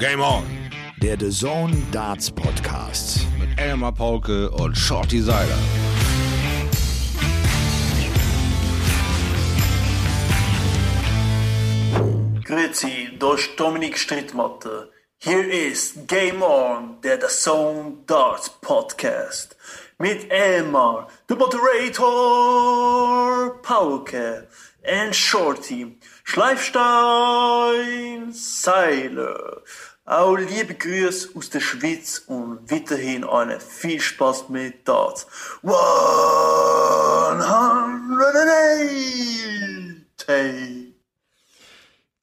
Game On. Der The Zone Darts Podcast. Mit Elmar Paulke und Shorty Seiler. Grüezi, durch Dominik Strittmatter. Hier ist Game On, der The Zone Darts Podcast. Mit Elmar, der Moderator, Paulke und Shorty, Schleifstein, Seiler. Auch liebe Grüße aus der Schweiz und weiterhin eine viel Spaß mit Darts. 180!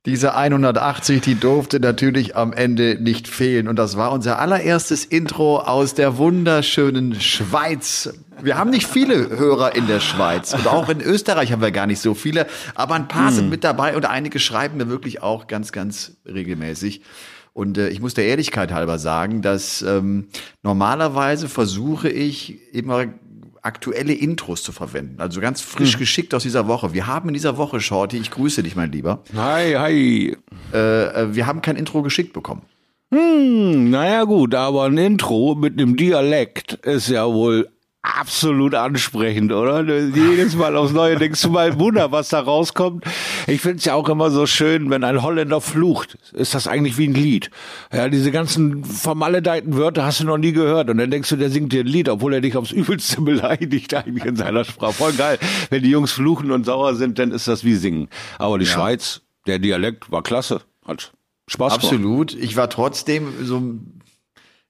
Diese 180, die durfte natürlich am Ende nicht fehlen. Und das war unser allererstes Intro aus der wunderschönen Schweiz. Wir haben nicht viele Hörer in der Schweiz. Und auch in Österreich haben wir gar nicht so viele. Aber ein paar sind mit dabei und einige schreiben mir wirklich auch ganz, ganz regelmäßig. Und äh, ich muss der Ehrlichkeit halber sagen, dass ähm, normalerweise versuche ich immer aktuelle Intros zu verwenden. Also ganz frisch geschickt aus dieser Woche. Wir haben in dieser Woche, Shorty, ich grüße dich, mein Lieber. Hi, hi. Äh, äh, wir haben kein Intro geschickt bekommen. Hm, naja gut, aber ein Intro mit einem Dialekt ist ja wohl absolut ansprechend, oder? Jedes Mal aufs Neue denkst du mal, Wunder, was da rauskommt. Ich finde es ja auch immer so schön, wenn ein Holländer flucht. Ist das eigentlich wie ein Lied? Ja, diese ganzen vermaledeiten Wörter hast du noch nie gehört. Und dann denkst du, der singt dir ein Lied, obwohl er dich aufs Übelste beleidigt eigentlich in seiner Sprache. Voll geil. Wenn die Jungs fluchen und sauer sind, dann ist das wie singen. Aber die Ja. Schweiz, der Dialekt war klasse. Hat Spaß gemacht. Absolut. Ich war trotzdem so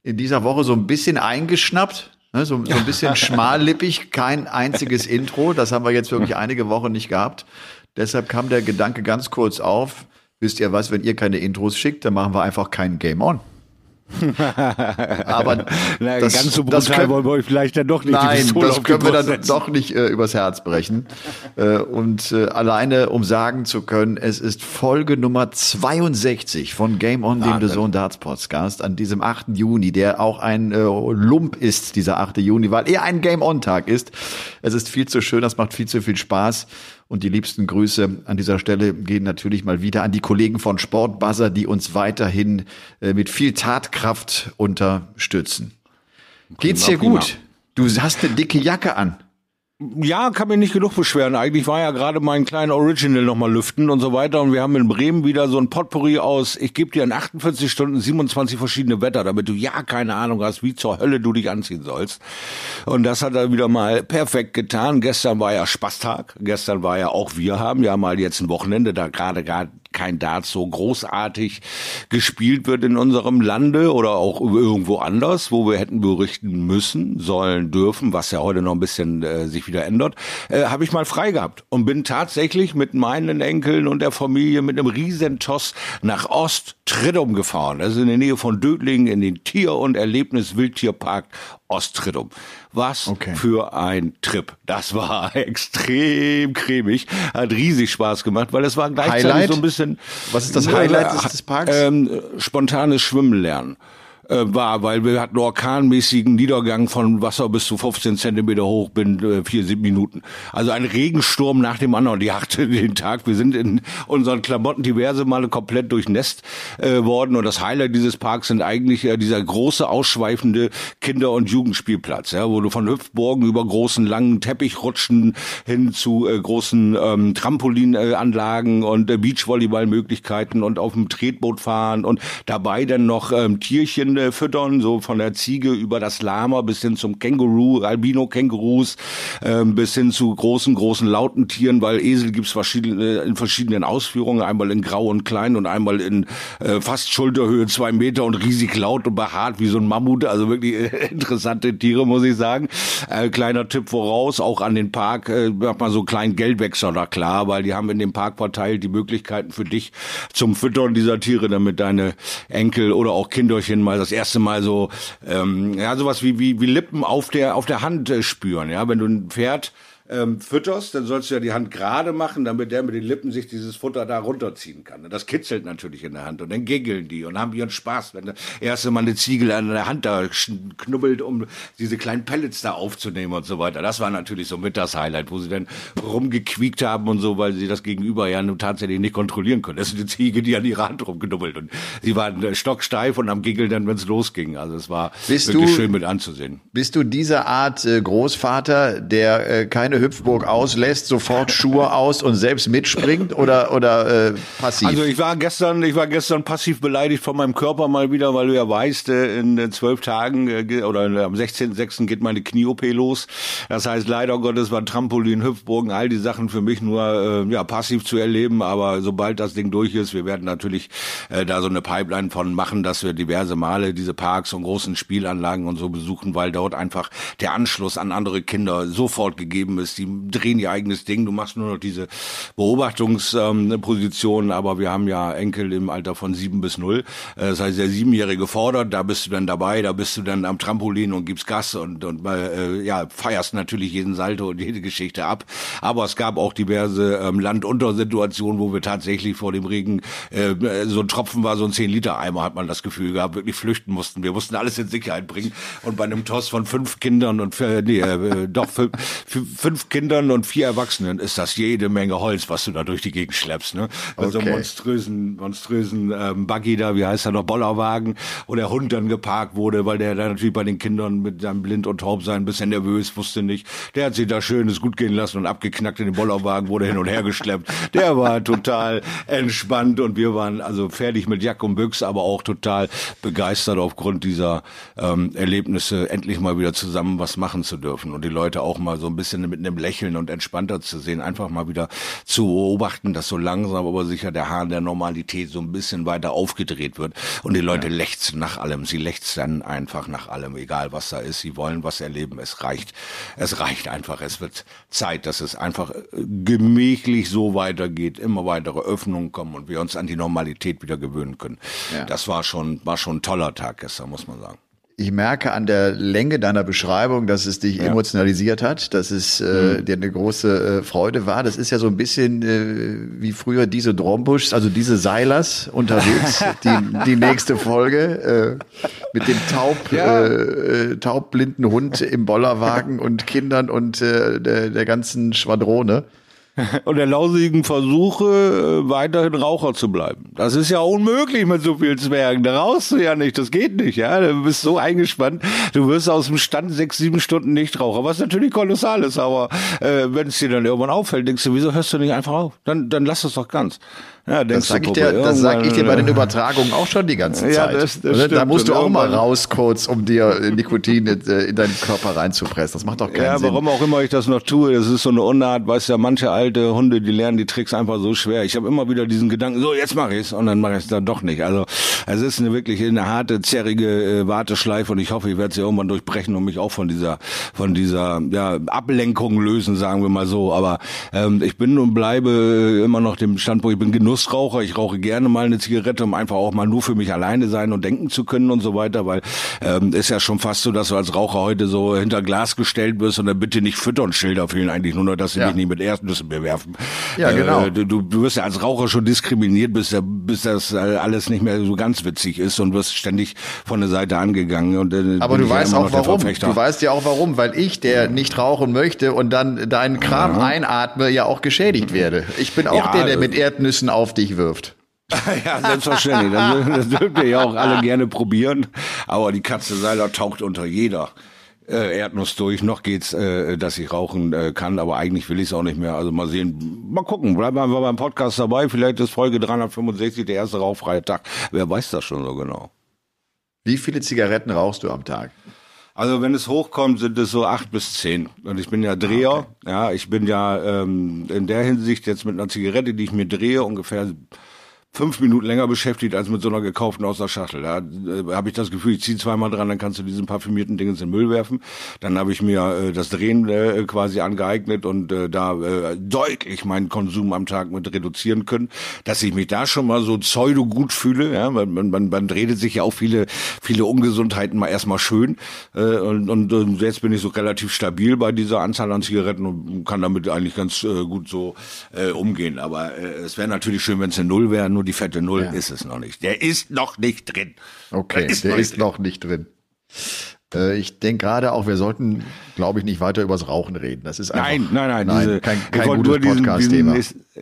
in dieser Woche so ein bisschen eingeschnappt. Ne, So, so ein bisschen schmallippig, kein einziges Intro. Das haben wir jetzt wirklich einige Wochen nicht gehabt. Deshalb kam der Gedanke ganz kurz auf. Wisst ihr was, wenn ihr keine Intros schickt, dann machen wir einfach kein Game On. Aber Na, das, ganz so das brutal können- wollen wir euch vielleicht dann doch nicht Nein, das können wir dann setzen. doch nicht äh, übers Herz brechen. äh, und äh, alleine, um sagen zu können, es ist Folge Nummer 62 von Game On, dem The Zone Darts Podcast, an diesem 8. Juni, der auch ein äh, Lump ist, dieser 8. Juni, weil er ein Game On-Tag ist. Es ist viel zu schön, das macht viel zu viel Spaß. Und die liebsten Grüße an dieser Stelle gehen natürlich mal wieder an die Kollegen von Sportbuzzer, die uns weiterhin äh, mit viel Tatkraft unterstützen. Geht's dir prima. gut? Du hast eine dicke Jacke an. Ja, kann mich nicht genug beschweren. Eigentlich war ja gerade mein kleiner Original nochmal lüften und so weiter. Und wir haben in Bremen wieder so ein Potpourri aus, ich gebe dir in 48 Stunden 27 verschiedene Wetter, damit du ja keine Ahnung hast, wie zur Hölle du dich anziehen sollst. Und das hat er wieder mal perfekt getan. Gestern war ja Spaßtag. Gestern war ja auch wir haben ja mal jetzt ein Wochenende, da gerade gar kein Dart so großartig gespielt wird in unserem Lande oder auch irgendwo anders, wo wir hätten berichten müssen, sollen, dürfen, was ja heute noch ein bisschen äh, sich wieder ändert, äh, habe ich mal frei gehabt und bin tatsächlich mit meinen Enkeln und der Familie mit einem riesen Toss nach Ost-Triddum gefahren. Das ist in der Nähe von Dötlingen in den Tier- und Erlebnis-Wildtierpark Ost-Triddum. Was Okay. für ein Trip. Das war extrem cremig, hat riesig Spaß gemacht, weil es war gleichzeitig Highlight? so ein bisschen. Was ist das Highlight des- des Parks? Ähm, spontanes Schwimmen lernen. Äh, war, weil wir hatten orkanmäßigen Niedergang von Wasser bis zu 15 Zentimeter hoch binnen äh, vier, sieben Minuten. Also ein Regensturm nach dem anderen, die hatte den Tag. Wir sind in unseren Klamotten diverse Male komplett durchnässt äh, worden und das Highlight dieses Parks sind eigentlich äh, dieser große, ausschweifende Kinder- und Jugendspielplatz, ja, wo du von Hüpfburgen über großen, langen Teppichrutschen hin zu äh, großen ähm, Trampolinanlagen und äh, Beachvolleyballmöglichkeiten und auf dem Tretboot fahren und dabei dann noch ähm, Tierchen äh, füttern, so von der Ziege über das Lama bis hin zum Känguru, Albino-Kängurus, ähm, bis hin zu großen, großen lauten Tieren, weil Esel gibt's verschiedene, in verschiedenen Ausführungen, einmal in grau und klein und einmal in äh, fast Schulterhöhe, zwei Meter und riesig laut und behaart wie so ein Mammut, also wirklich äh, interessante Tiere, muss ich sagen. Äh, kleiner Tipp voraus, auch an den Park, äh, macht mal so einen kleinen Geldwechsel da klar, weil die haben in dem Park verteilt die Möglichkeiten für dich zum Füttern dieser Tiere, damit deine Enkel oder auch Kinderchen mal das erste Mal so, ähm, ja, sowas wie, wie, wie Lippen auf der, auf der Hand äh, spüren, ja, wenn du ein Pferd ähm, fütterst, dann sollst du ja die Hand gerade machen, damit der mit den Lippen sich dieses Futter da runterziehen kann. Und das kitzelt natürlich in der Hand und dann giggeln die und haben ihren Spaß, wenn der erste Mal eine Ziegel an der Hand da knubbelt, um diese kleinen Pellets da aufzunehmen und so weiter. Das war natürlich so mit das Highlight, wo sie dann rumgequiekt haben und so, weil sie das Gegenüber ja nun tatsächlich nicht kontrollieren können. Das ist eine Ziege, die an ihrer Hand rumknubbelt und sie waren äh, stocksteif und am Giggeln dann, wenn es losging. Also es war Bist wirklich du- schön mit anzusehen. Bist du diese Art äh, Großvater, der äh, keine Hüpfburg auslässt, sofort Schuhe aus und selbst mitspringt oder oder äh, passiv? Also ich war gestern, ich war gestern passiv beleidigt von meinem Körper mal wieder, weil du ja weißt, äh, in äh, zwölf Tagen äh, oder am 16.06. geht meine Knie-OP los. Das heißt, leider Gottes war Trampolin, Hüpfburgen, all die Sachen für mich nur ja passiv zu erleben. Aber sobald das Ding durch ist, wir werden natürlich äh, da so eine Pipeline von machen, dass wir diverse Male diese Parks und großen Spielanlagen und so besuchen, weil dort einfach der Anschluss an andere Kinder sofort gegeben ist. Die drehen ihr eigenes Ding. Du machst nur noch diese Beobachtungsposition, aber wir haben ja Enkel im Alter von sieben bis null. Äh, Das heißt, der Siebenjährige fordert, da bist du dann dabei, da bist du dann am Trampolin und gibst Gas und, und äh, ja, feierst natürlich jeden Salto und jede Geschichte ab. Aber es gab auch diverse ähm, Landuntersituationen, wo wir tatsächlich vor dem Regen, äh, so ein Tropfen war so ein 10-Liter-Eimer, hat man das Gefühl gehabt, wirklich flüchten mussten. Wir mussten alles in Sicherheit bringen. Und bei einem Toss von fünf Kindern und vier, nee, äh, doch fünf, fünf Kindern und vier Erwachsenen ist das jede Menge Holz, was du da durch die Gegend schleppst. Ne? Mit so einem Okay. monströsen, monströsen ähm, Buggy da, wie heißt er noch, Bollerwagen, wo der Hund dann geparkt wurde, weil der da natürlich bei den Kindern mit seinem Blind und Taub sein ein bisschen nervös, wusste nicht. Der hat sich da schön es gut gehen lassen und abgeknackt in den Bollerwagen, wurde hin und her geschleppt. Der war total entspannt und wir waren also fertig mit Jack und Büchs, aber auch total begeistert aufgrund dieser ähm, Erlebnisse, endlich mal wieder zusammen was machen zu dürfen und die Leute auch mal so ein bisschen mit einem Lächeln und entspannter zu sehen, einfach mal wieder zu beobachten, dass so langsam aber sicher der Hahn der Normalität so ein bisschen weiter aufgedreht wird und die Leute lechzen nach allem. Sie lechzen einfach nach allem, egal was da ist. Sie wollen was erleben. Es reicht. Es reicht einfach. Es wird Zeit, dass es einfach äh, gemächlich so weitergeht, immer weitere Öffnungen kommen und wir uns an die Normalität wieder gewöhnen können. Ja. Das war schon, war schon ein toller Tag gestern, muss man sagen. Ich merke an der Länge deiner Beschreibung, dass es dich emotionalisiert hat, dass es äh, dir eine große äh, Freude war. Das ist ja so ein bisschen äh, wie früher diese Drombuschs, also diese Seilers unterwegs. die, die nächste Folge äh, mit dem taub, Ja. äh, äh, taubblinden Hund im Bollerwagen und Kindern und äh, der, der ganzen Schwadrone. Und der lausigen Versuche, äh, weiterhin Raucher zu bleiben. Das ist ja unmöglich mit so vielen Zwergen. Da rauchst du ja nicht. Das geht nicht, ja. Du bist so eingespannt. Du wirst aus dem Stand sechs, sieben Stunden Nichtraucher, was natürlich kolossal ist. Aber äh, wenn es dir dann irgendwann auffällt, denkst du, wieso hörst du nicht einfach auf? Dann, dann lass es doch ganz. Ja, Das sag ich dir, das sag ich dir bei den Übertragungen auch schon die ganze Ja, Zeit. das- das Oder? da musst du auch mal raus kurz, um dir äh, Nikotin in, äh, in deinen Körper reinzupressen. Das macht doch keinen Ja, Sinn. warum auch immer ich das noch tue, das ist so eine Unart, weißt ja, manche alte Hunde, die lernen die Tricks einfach so schwer. Ich habe immer wieder diesen Gedanken, so jetzt mache ich's und dann mache ich es dann doch nicht. Also es ist eine wirklich eine harte, zerrige äh, Warteschleife und ich hoffe, ich werde sie irgendwann durchbrechen und mich auch von dieser von dieser ja, Ablenkung lösen, sagen wir mal so. Aber ähm, ich bin und bleibe immer noch dem Standpunkt, ich bin Genussraucher, ich rauche gerne mal eine Zigarette, um einfach auch mal nur für mich alleine sein und denken zu können und so weiter, weil ähm, ist ja schon fast so, dass du als Raucher heute so hinter Glas gestellt wirst und dann bitte nicht füttern Schilder fehlen eigentlich nur noch, dass sie Ja. dich nicht mit Erdnüssen bewerfen. Ja, genau. Äh, du, du wirst ja als Raucher schon diskriminiert, bis, bis das äh, alles nicht mehr so ganz witzig ist und wirst ständig von der Seite angegangen. Und, äh, Aber du ja weißt auch warum. Du weißt ja auch warum, weil ich, der nicht rauchen möchte und dann deinen Kram einatme, ja auch geschädigt werde. Ich bin auch Ja, der, der äh, mit Erdnüssen auf dich wirft. ja, selbstverständlich. Das, das dürft ihr ja auch alle gerne probieren. Aber die Katze Seiler taucht unter jeder äh, Erdnuss durch. Noch geht's, äh, dass ich rauchen äh, kann, aber eigentlich will ich es auch nicht mehr. Also mal sehen, mal gucken. Bleiben wir einfach beim Podcast dabei. Vielleicht ist Folge 365 der erste rauchfreie Tag. Wer weiß das schon so genau. Wie viele Zigaretten rauchst du am Tag? Also wenn es hochkommt, sind es so acht bis zehn. Und ich bin ja Dreher. Ja, ich bin ja ähm, in der Hinsicht jetzt mit einer Zigarette, die ich mir drehe, ungefähr fünf Minuten länger beschäftigt als mit so einer gekauften aus der Schachtel. Da äh, habe ich das Gefühl, ich ziehe zweimal dran, dann kannst du diesen parfümierten Ding ins den Müll werfen. Dann habe ich mir äh, das Drehen äh, quasi angeeignet und äh, da äh, deutlich meinen Konsum am Tag mit reduzieren können, dass ich mich da schon mal so pseudo gut fühle. Ja, man, man, man, man redet sich ja auch viele viele Ungesundheiten mal erstmal schön äh, und, und, und jetzt bin ich so relativ stabil bei dieser Anzahl an Zigaretten und kann damit eigentlich ganz äh, gut so äh, umgehen. Aber äh, es wäre natürlich schön, wenn es eine Null wäre. Nur die fette Null ja. ist es noch nicht. Der ist noch nicht drin. Okay, der ist, der noch, ist nicht noch nicht drin. Äh, ich denke gerade auch, wir sollten, glaube ich, nicht weiter übers Rauchen reden. Das ist einfach, nein, nein, nein, nein diese, kein, kein gutes Podcast-Thema.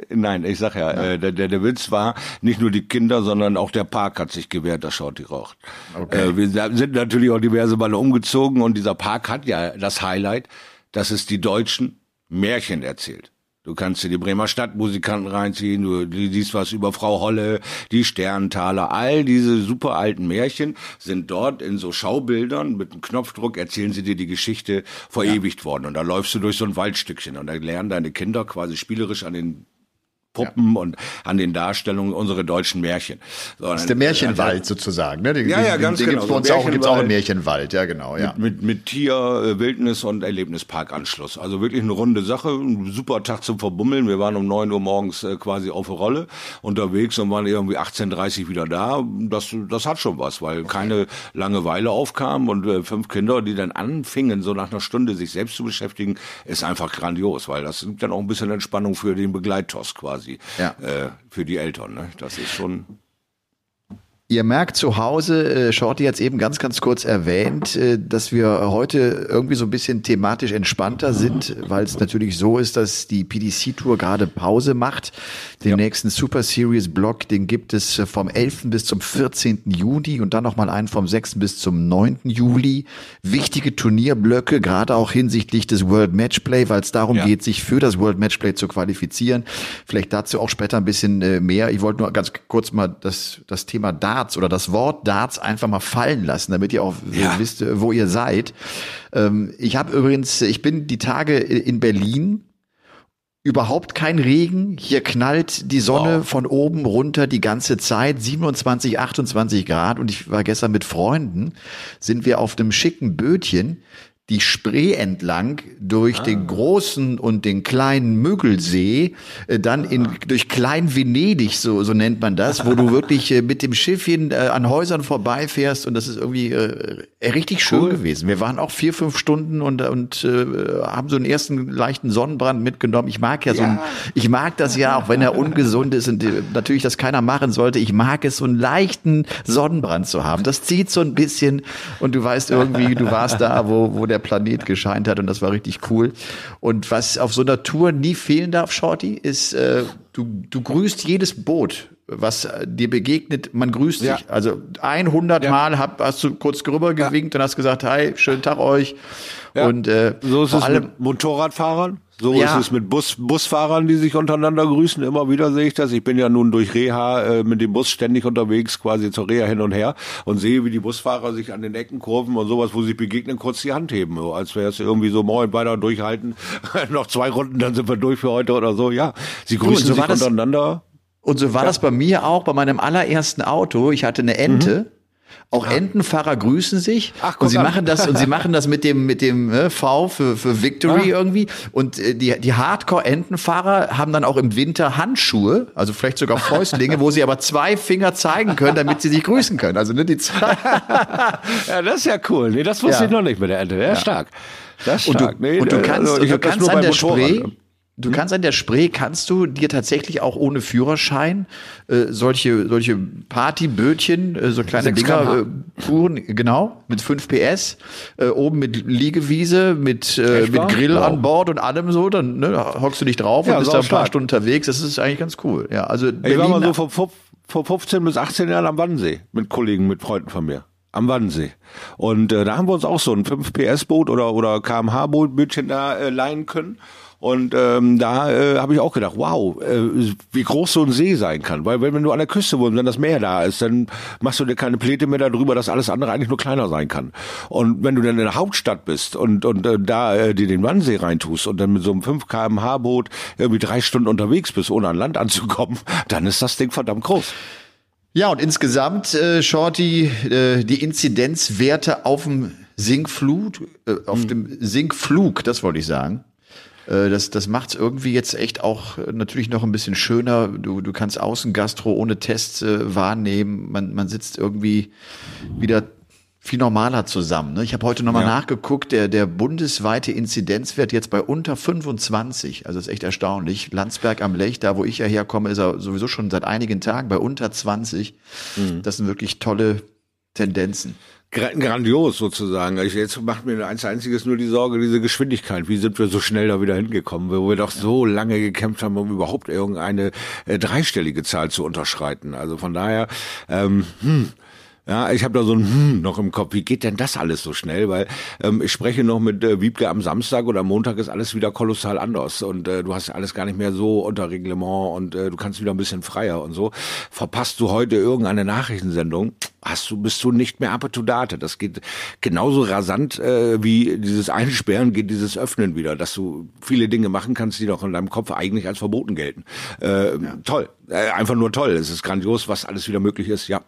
Nein, ich sag ja, ja. Äh, der, der, der Witz war, nicht nur die Kinder, sondern auch der Park hat sich gewehrt, dass Shorty raucht. Okay. Äh, wir sind natürlich auch diverse Male umgezogen und dieser Park hat ja das Highlight, dass es die Deutschen Märchen erzählt. Du kannst dir die Bremer Stadtmusikanten reinziehen, du, siehst was über Frau Holle, die Sterntaler, all diese super alten Märchen sind dort in so Schaubildern mit einem Knopfdruck erzählen sie dir die Geschichte verewigt ja. worden und da läufst du durch so ein Waldstückchen und da lernen deine Kinder quasi spielerisch an den Puppen ja. und an den Darstellungen unsere deutschen Märchen. So, das ist der Märchenwald also, sozusagen, ne? Den, ja, ja, ganz den, den genau. Gibt's bei uns auch, gibt's auch im Märchenwald, ja genau, ja. Mit, mit, mit Tier, äh, Wildnis und Erlebnisparkanschluss. Also wirklich eine runde Sache, ein super Tag zum Verbummeln. Wir waren um neun Uhr morgens äh, quasi auf der Rolle unterwegs und waren irgendwie 18.30 wieder da. Das, das hat schon was, weil okay. keine Langeweile aufkam und äh, fünf Kinder, die dann anfingen, so nach einer Stunde sich selbst zu beschäftigen, ist einfach grandios, weil das gibt dann auch ein bisschen Entspannung für den Begleittoss quasi quasi ja. äh, für die Eltern. Ne? Das ist schon Ihr merkt zu Hause, äh, Shorty hat es eben ganz, ganz kurz erwähnt, äh, dass wir heute irgendwie so ein bisschen thematisch entspannter sind, weil es natürlich so ist, dass die PDC-Tour gerade Pause macht. Den ja. nächsten Super Series Block, den gibt es äh, vom 11. bis zum 14. Juni und dann nochmal einen vom 6. bis zum 9. Juli. Wichtige Turnierblöcke, gerade auch hinsichtlich des World Matchplay, weil es darum ja. geht, sich für das World Matchplay zu qualifizieren. Vielleicht dazu auch später ein bisschen mehr. Ich wollte nur ganz kurz mal das, das Thema da Darts oder das Wort Darts einfach mal fallen lassen, damit ihr auch ja. wisst, wo ihr seid. Ähm, ich habe übrigens, ich bin die Tage in Berlin überhaupt kein Regen. Hier knallt die Sonne wow. von oben runter die ganze Zeit. 27, 28 Grad. Und ich war gestern mit Freunden, sind wir auf einem schicken Bötchen die Spree entlang durch ah. den großen und den kleinen Müggelsee, äh, dann in, durch Klein Venedig, so, so nennt man das, wo du wirklich äh, mit dem Schiffchen äh, an Häusern vorbeifährst und das ist irgendwie äh, richtig schön cool. gewesen. Wir waren auch vier, fünf Stunden und, und äh, haben so einen ersten leichten Sonnenbrand mitgenommen. Ich mag ja, ja. so ein, ich mag das ja, auch wenn er ungesund ist und äh, natürlich das keiner machen sollte. Ich mag es, so einen leichten Sonnenbrand zu haben. Das zieht so ein bisschen und du weißt irgendwie, du warst da, wo, wo der der Planet gescheint hat und das war richtig cool. Und was auf so einer Tour nie fehlen darf, Shorty, ist, äh, du, du grüßt jedes Boot was dir begegnet, man grüßt ja. dich. Also 100 ja. Mal hab, hast du kurz rüber gewinkt ja. und hast gesagt, hi, schönen Tag euch. Und äh, so ist es mit Motorradfahrern. So ja. ist es mit Bus, Busfahrern, die sich untereinander grüßen. Immer wieder sehe ich das. Ich bin ja nun durch Reha äh, mit dem Bus ständig unterwegs, quasi zur Reha hin und her und sehe, wie die Busfahrer sich an den Ecken kurven und sowas, wo sie begegnen, kurz die Hand heben. So, als wäre es irgendwie so, moin, weiter durchhalten. Noch zwei Runden, dann sind wir durch für heute oder so. Ja, sie grüßen so sich untereinander. Und so war ja. das bei mir auch bei meinem allerersten Auto. Ich hatte eine Ente. Mhm. Auch ja. Entenfahrer grüßen sich Ach, und sie an. machen das und sie machen das mit dem mit dem äh, V für für Victory ja. irgendwie und äh, die die Hardcore Entenfahrer haben dann auch im Winter Handschuhe, also vielleicht sogar Fäustlinge, wo sie aber zwei Finger zeigen können, damit sie sich grüßen können. Also ne, die zwei Ja, das ist ja cool. Nee, das wusste ja. ich noch nicht mit der Ente. Ja, stark. Das ist stark. Und du, nee, und du kannst, also, und du kannst an der Spree Du kannst an der Spree, kannst du dir tatsächlich auch ohne Führerschein äh, solche, solche Partybötchen, äh, so kleine Dinger, äh, Touren, genau, mit 5 PS, äh, oben mit Liegewiese, mit, äh, mit Grill wow. an Bord und allem so, dann ne, da hockst du dich drauf ja, und bist da ein paar Stunden unterwegs. Das ist eigentlich ganz cool. Ja, also Berlin, ich war mal so vor, vor 15 bis 18 Jahren am Wannsee mit Kollegen, mit Freunden von mir am Wannsee. Und äh, da haben wir uns auch so ein 5 PS Boot oder oder kmh Boot Bötchen da äh, leihen können Und ähm, da äh, habe ich auch gedacht, wow, äh, wie groß so ein See sein kann. Weil wenn, wenn du an der Küste wohnst, wenn das Meer da ist, dann machst du dir keine Pläte mehr darüber, dass alles andere eigentlich nur kleiner sein kann. Und wenn du dann in der Hauptstadt bist und, und äh, da äh, dir den Wannsee reintust und dann mit so einem 5 kmh Boot irgendwie drei Stunden unterwegs bist, ohne an Land anzukommen, dann ist das Ding verdammt groß. Ja, und insgesamt, äh, Shorty, äh, die Inzidenzwerte auf dem Sinkflut, äh, auf hm. dem Sinkflug, das wollte ich sagen, das, das macht es irgendwie jetzt echt auch äh, natürlich noch ein bisschen schöner. Du, du kannst Außengastro ohne Tests äh, wahrnehmen. Man, man sitzt irgendwie wieder viel normaler zusammen. Ne? Ich habe heute nochmal ja. nachgeguckt, der, der bundesweite Inzidenzwert jetzt bei unter 25, also ist echt erstaunlich. Landsberg am Lech, da wo ich ja herkomme, ist er sowieso schon seit einigen Tagen bei unter 20. Mhm. Das sind wirklich tolle Tendenzen grandios sozusagen. Also jetzt macht mir eins einziges nur die Sorge, diese Geschwindigkeit. Wie sind wir so schnell da wieder hingekommen, wo wir doch so lange gekämpft haben, um überhaupt irgendeine äh, dreistellige Zahl zu unterschreiten. Also von daher, ähm, hm, ja, ich habe da so ein hm noch im Kopf. Wie geht denn das alles so schnell? Weil ähm, ich spreche noch mit äh, Wiebke am Samstag oder am Montag ist alles wieder kolossal anders und äh, du hast alles gar nicht mehr so unter Reglement und äh, du kannst wieder ein bisschen freier und so. Verpasst du heute irgendeine Nachrichtensendung, hast du bist du nicht mehr up to date. Das geht genauso rasant äh, wie dieses Einsperren geht dieses Öffnen wieder, dass du viele Dinge machen kannst, die doch in deinem Kopf eigentlich als verboten gelten. Äh, ja. Toll, äh, einfach nur toll. Es ist grandios, was alles wieder möglich ist. Ja.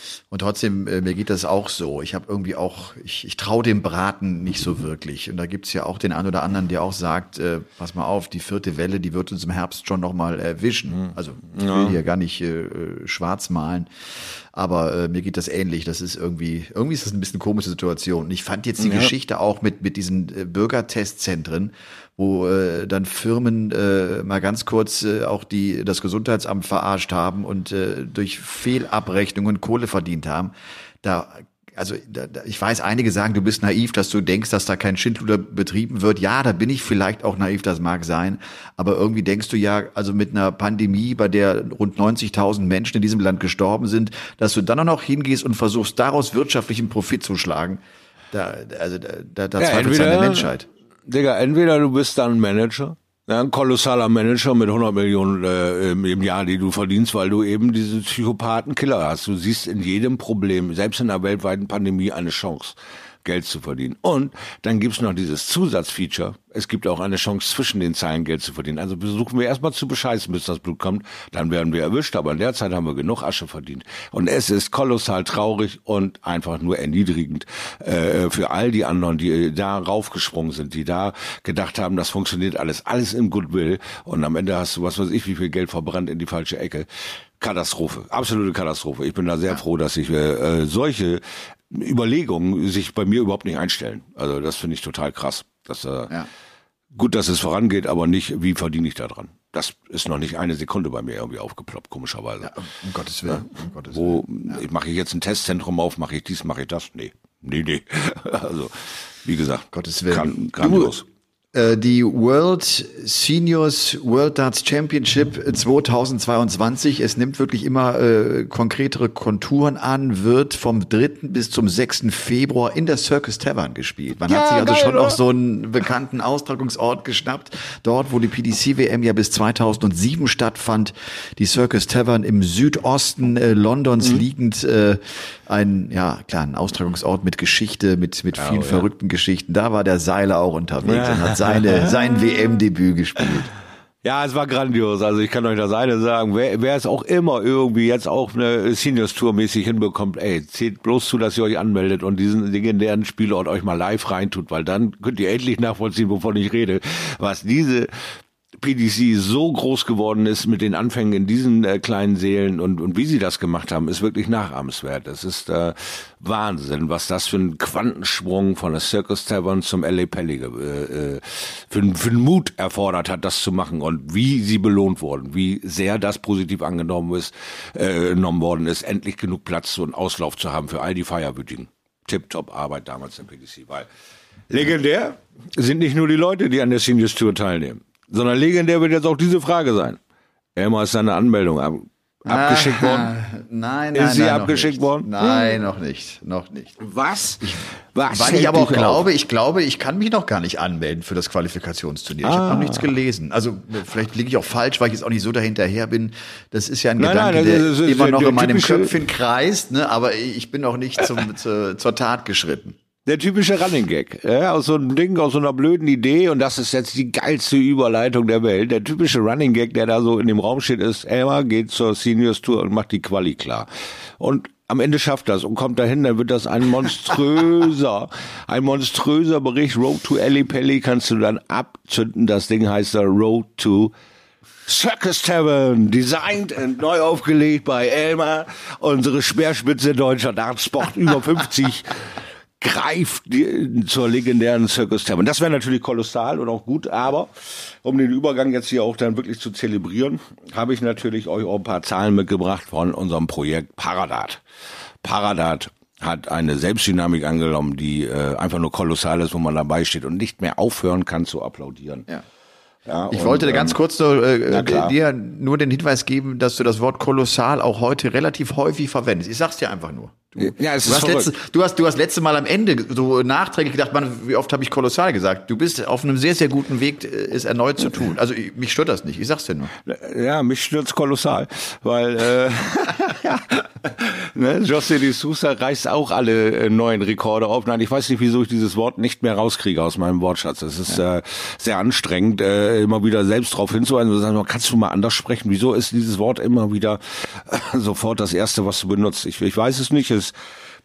Ja. Und trotzdem, äh, mir geht das auch so. Ich habe irgendwie auch, ich, ich traue dem Braten nicht so wirklich. Und da gibt's ja auch den einen oder anderen, der auch sagt, äh, pass mal auf, die vierte Welle, die wird uns im Herbst schon nochmal erwischen. Mhm. Also ich will hier gar nicht äh, schwarz malen. Aber äh, mir geht das ähnlich. Das ist irgendwie, irgendwie ist das ein bisschen komische Situation. Und ich fand jetzt die ja. Geschichte auch mit, mit diesen äh, Bürgertestzentren, wo äh, dann Firmen äh, mal ganz kurz äh, auch die das Gesundheitsamt verarscht haben und äh, durch Fehlabrechnungen Kohle verdient haben. Da also da, da, ich weiß, einige sagen, du bist naiv, dass du denkst, dass da kein Schindluder betrieben wird. Ja, da bin ich vielleicht auch naiv, das mag sein. Aber irgendwie denkst du ja, also mit einer Pandemie, bei der rund 90.000 Menschen in diesem Land gestorben sind, dass du dann auch noch hingehst und versuchst, daraus wirtschaftlichen Profit zu schlagen. Da, also da, da, da ja, zweifelt an der Menschheit. Digga, entweder du bist dann Manager, ja, ein kolossaler Manager mit 100 Millionen äh, im Jahr, die du verdienst, weil du eben diese Psychopathen-Killer hast. Du siehst in jedem Problem, selbst in der weltweiten Pandemie, eine Chance. Geld zu verdienen. Und dann gibt's noch dieses Zusatzfeature. Es gibt auch eine Chance, zwischen den Zeilen Geld zu verdienen. Also versuchen wir erstmal zu bescheißen, bis das Blut kommt. Dann werden wir erwischt, aber in der Zeit haben wir genug Asche verdient. Und es ist kolossal traurig und einfach nur erniedrigend äh, für all die anderen, die da raufgesprungen sind, die da gedacht haben, das funktioniert alles, alles im Goodwill. Und am Ende hast du, was weiß ich, wie viel Geld verbrannt in die falsche Ecke. Katastrophe, absolute Katastrophe. Ich bin da sehr froh, dass ich äh, solche Überlegungen sich bei mir überhaupt nicht einstellen. Also das finde ich total krass. Dass, äh, ja. Gut, dass es vorangeht, aber nicht, wie verdiene ich da dran? Das ist noch nicht eine Sekunde bei mir irgendwie aufgeploppt, komischerweise. Ja, um Gottes Willen. Um Gottes Wo ja. mache ich jetzt ein Testzentrum auf, mache ich dies, mache ich das? Nee. Nee, nee. Also, wie gesagt, Gottes Willen. Grandios. Äh, die World Seniors World Darts Championship 2022. Es nimmt wirklich immer äh, konkretere Konturen an, wird vom 3. bis zum 6. Februar in der Circus Tavern gespielt. Man ja, hat sich also geil, schon oder? auch so einen bekannten Austragungsort geschnappt. Dort, wo die PDC WM ja bis 2007 stattfand. Die Circus Tavern im Südosten äh, Londons mhm. liegend. Äh, ein, ja, klar, ein Austragungsort mit Geschichte, mit, mit vielen oh, verrückten Geschichten. Da war der Seiler auch unterwegs hat seine, sein WM-Debüt gespielt. Ja, es war grandios. Also ich kann euch das eine sagen, wer, wer es auch immer irgendwie jetzt auch eine Seniors Tour mäßig hinbekommt, ey, zählt bloß zu, dass ihr euch anmeldet und diesen legendären Spielort euch mal live reintut, weil dann könnt ihr endlich nachvollziehen, wovon ich rede, was diese PDC so groß geworden ist mit den Anfängen in diesen äh, kleinen Seelen und, und wie sie das gemacht haben, ist wirklich nachahmenswert. Das ist äh, Wahnsinn, was das für ein Quantensprung von der Circus Tavern zum LA Pelli äh, äh, für, für einen Mut erfordert hat, das zu machen und wie sie belohnt wurden, wie sehr das positiv angenommen ist, äh, genommen worden ist, endlich genug Platz und Auslauf zu haben für all die Feierwütigen. Tip-top Arbeit damals im PDC, weil legendär sind nicht nur die Leute, die an der Seniors Tour teilnehmen sondern legendär wird jetzt auch diese Frage sein. Emma ist seine Anmeldung abgeschickt worden? Ah, Nein, nein, Ist sie nein, noch abgeschickt nicht. worden? Nein, noch nicht, noch nicht. Was? Was Weil ich aber auch dich auf? glaube, ich glaube, ich kann mich noch gar nicht anmelden für das Qualifikationsturnier. Ich habe noch Ah. nichts gelesen. Also vielleicht liege ich auch falsch, weil ich jetzt auch nicht so dahinterher bin. Das ist ja ein Nein, Gedanke, nein, der ist- ist immer noch in meinem Köpfchen kreist, ne? aber ich bin noch nicht zum, zur, zur Tat geschritten. Der typische Running Gag. Ja, aus so einem Ding, aus so einer blöden Idee, und das ist jetzt die geilste Überleitung der Welt. Der typische Running Gag, der da so in dem Raum steht, ist, Elmar geht zur Seniors Tour und macht die Quali klar. Und am Ende schafft das und kommt dahin, dann wird das ein monströser, ein monströser Bericht. Road to Ellie Pelli kannst du dann abzünden. Das Ding heißt da Road to Circus Tavern, designed und neu aufgelegt bei Elmar, unsere Speerspitze deutscher Dartsport über 50 greift zur legendären Circus Tavern. Das wäre natürlich kolossal und auch gut, aber um den Übergang jetzt hier auch dann wirklich zu zelebrieren, habe ich natürlich euch auch ein paar Zahlen mitgebracht von unserem Projekt Paradat. Paradat hat eine Selbstdynamik angenommen, die äh, einfach nur kolossal ist, wo man dabei steht und nicht mehr aufhören kann zu applaudieren. Ja. Ja, Ich und, wollte ähm, ganz kurz nur, äh, klar. dir nur den Hinweis geben, dass du das Wort kolossal auch heute relativ häufig verwendest. Ich sag's dir einfach nur. Du, Ja, es du, ist hast verrückt. letzte, du, hast, du hast letzte Mal am Ende so nachträglich gedacht, Mann, wie oft habe ich kolossal gesagt? Du bist auf einem sehr, sehr guten Weg, äh, es erneut zu tun. Also ich, mich stört das nicht, ich sag's dir nur. Ja, mich stört's kolossal, weil äh, ja, ne, José de Sousa reißt auch alle äh, neuen Rekorde auf. Nein, ich weiß nicht, wieso ich dieses Wort nicht mehr rauskriege aus meinem Wortschatz. Es ist äh, sehr anstrengend, äh, immer wieder selbst darauf hinzuweisen und sagen, kannst du mal anders sprechen? Wieso ist dieses Wort immer wieder äh, sofort das Erste, was du benutzt? Ich, ich weiß es nicht. Es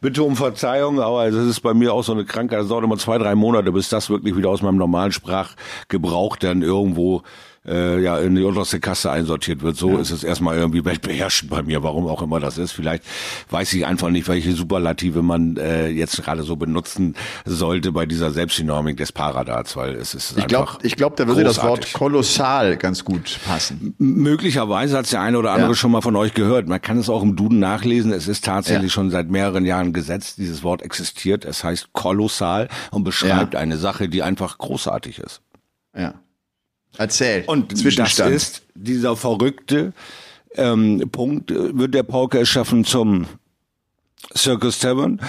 Bitte um Verzeihung, aber es ist bei mir auch so eine Krankheit. Es dauert immer zwei, drei Monate, bis das wirklich wieder aus meinem normalen Sprachgebrauch dann irgendwo äh, ja in die unterste Kasse einsortiert wird. So ist es erstmal irgendwie weltbeherrschend bei mir, warum auch immer das ist. Vielleicht weiß ich einfach nicht, welche Superlative man äh, jetzt gerade so benutzen sollte bei dieser Selbstdynamik des Paradats, weil es ist Ich glaube, einfach ich glaub, da würde das Wort großartig. kolossal ganz gut passen. Möglicherweise hat der eine oder andere Ja. schon mal von euch gehört. Man kann es auch im Duden nachlesen. Es ist tatsächlich Ja. schon seit mehreren Jahren gesetzt. Dieses Wort existiert. Es heißt kolossal und beschreibt Ja. eine Sache, die einfach großartig ist. Ja. Erzähl. Und das Zwischenstand. ist dieser verrückte ähm, Punkt, äh, wird der Pauker es schaffen zum Circus Tavern.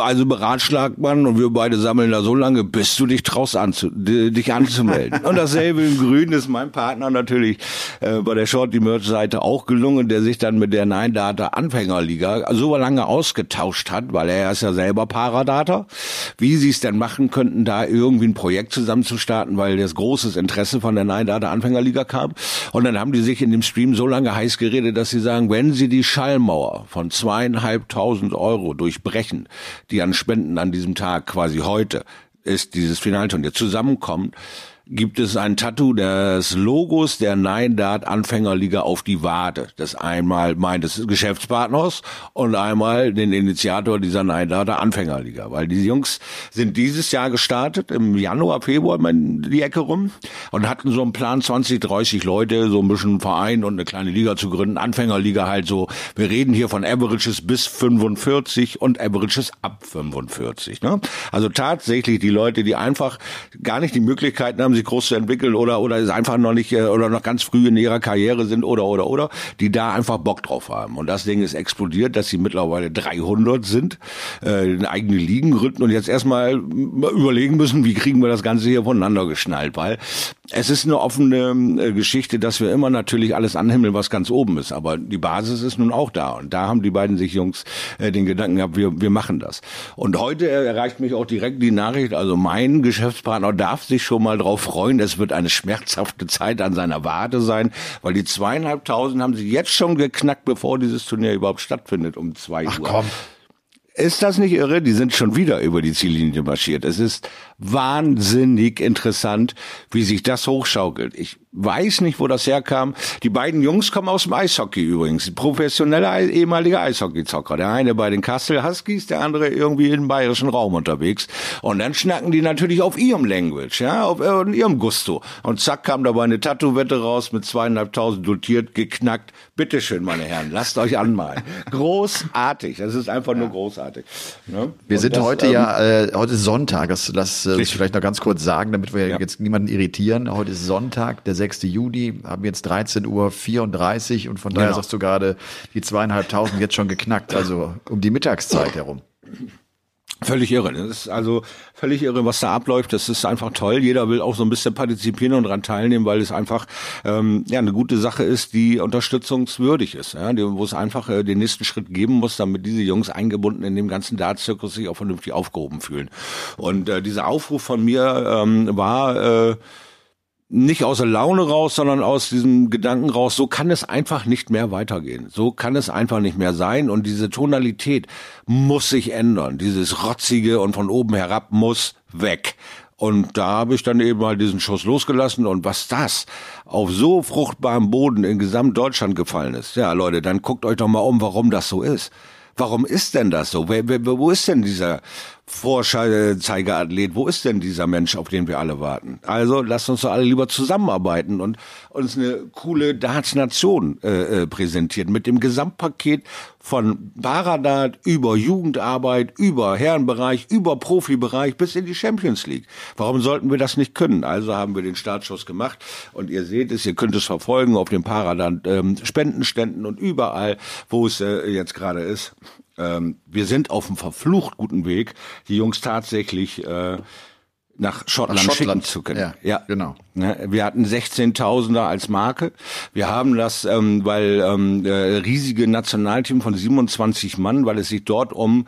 Also beratschlagt man und wir beide sammeln da so lange, bis du dich traust, anzu, di- dich anzumelden. und dasselbe in Grün ist mein Partner natürlich äh, bei der Short die Merch Seite auch gelungen, der sich dann mit der Nine Data Anfängerliga so lange ausgetauscht hat, weil er ist ja selber Paradata, wie sie es denn machen könnten, da irgendwie ein Projekt zusammen zu starten, weil das großes Interesse von der Nine Data Anfängerliga kam. Und dann haben die sich in dem Stream so lange heiß geredet, dass sie sagen, wenn sie die Schallmauer von zweieinhalbtausend Euro durchbrechen, die an Spenden an diesem Tag quasi heute ist dieses Finalturnier zusammenkommt, gibt es ein Tattoo des Logos der Nine Dart Anfängerliga auf die Wade. Das einmal meines Geschäftspartners und einmal den Initiator dieser Nine Dart Anfängerliga. Weil die Jungs sind dieses Jahr gestartet, im Januar, Februar in die Ecke rum und hatten so einen Plan, 20, 30 Leute, so ein bisschen Verein und eine kleine Liga zu gründen. Anfängerliga halt so, wir reden hier von Averages bis 45 und Averages ab 45. Ne? Also tatsächlich die Leute, die einfach gar nicht die Möglichkeiten haben, sich groß zu entwickeln oder oder es einfach noch nicht äh, oder noch ganz früh in ihrer Karriere sind oder oder oder die da einfach Bock drauf haben. Und das Ding ist explodiert, dass sie mittlerweile 300 sind, äh, eigene Ligen gründen und jetzt erstmal überlegen müssen, wie kriegen wir das Ganze hier voneinander geschnallt, weil es ist eine offene äh, Geschichte, dass wir immer natürlich alles anhimmeln, was ganz oben ist, aber die Basis ist nun auch da. Und da haben die beiden sich Jungs äh, den Gedanken gehabt, wir wir machen das. Und heute erreicht mich auch direkt die Nachricht, also mein Geschäftspartner darf sich schon mal drauf freuen, es wird eine schmerzhafte Zeit an seiner Wade sein, weil die zweieinhalbtausend haben sie jetzt schon geknackt, bevor dieses Turnier überhaupt stattfindet um zwei Uhr. komm. Ist das nicht irre? Die sind schon wieder über die Ziellinie marschiert. Es ist wahnsinnig interessant, wie sich das hochschaukelt. Ich weiß nicht, wo das herkam. Die beiden Jungs kommen aus dem Eishockey übrigens. Professionelle Ei- ehemalige Eishockeyzocker. Der eine bei den Kassel Huskies, der andere irgendwie im bayerischen Raum unterwegs. Und dann schnacken die natürlich auf ihrem Language, ja, auf äh, ihrem Gusto. Und zack kam dabei eine Tattoo-Wette raus mit zweieinhalbtausend dotiert, geknackt. Bitteschön, meine Herren, lasst euch anmalen. Großartig. Das ist einfach nur großartig. Ne? Wir Und sind das, heute ähm, ja, äh, heute ist Sonntag, das lass äh, vielleicht noch ganz kurz sagen, damit wir Ja. jetzt niemanden irritieren. Heute ist Sonntag, der 6. Juli, haben jetzt 13.34 Uhr und von daher Genau. sagst du gerade, die zweieinhalbtausend jetzt schon geknackt, also um die Mittagszeit herum. Völlig irre. Das ist also völlig irre, was da abläuft. Das ist einfach toll. Jeder will auch so ein bisschen partizipieren und daran teilnehmen, weil es einfach ähm, ja eine gute Sache ist, die unterstützungswürdig ist. Ja, die, wo es einfach äh, den nächsten Schritt geben muss, damit diese Jungs eingebunden in dem ganzen Darts-Zirkus sich auch vernünftig aufgehoben fühlen. Und äh, dieser Aufruf von mir ähm, war äh, nicht aus der Laune raus, sondern aus diesem Gedanken raus, so kann es einfach nicht mehr weitergehen. So kann es einfach nicht mehr sein und diese Tonalität muss sich ändern. Dieses rotzige und von oben herab muss weg. Und da habe ich dann eben mal diesen Schuss losgelassen und was das auf so fruchtbarem Boden in Gesamtdeutschland gefallen ist. Ja, Leute, dann guckt euch doch mal um, warum das so ist. Warum ist denn das so? Wer, wer, wo ist denn dieser Vorzeigerathlet? Wo ist denn dieser Mensch, auf den wir alle warten? Also lasst uns doch alle lieber zusammenarbeiten und uns eine coole Darts-Nation äh, äh, präsentieren mit dem Gesamtpaket von Paradart über Jugendarbeit, über Herrenbereich, über Profibereich bis in die Champions League. Warum sollten wir das nicht können? Also haben wir den Startschuss gemacht und ihr seht es, ihr könnt es verfolgen auf den Paradart ähm, Spendenständen und überall, wo es äh, jetzt gerade ist. Ähm, wir sind auf einem verflucht guten Weg, die Jungs tatsächlich äh, nach Schottland, Nach schicken Schottland. zu können. Ja, genau. Ne, Wir hatten 16.000er als Marke. Wir haben das, ähm, weil ähm, äh, riesige Nationalteam von 27 Mann, weil es sich dort um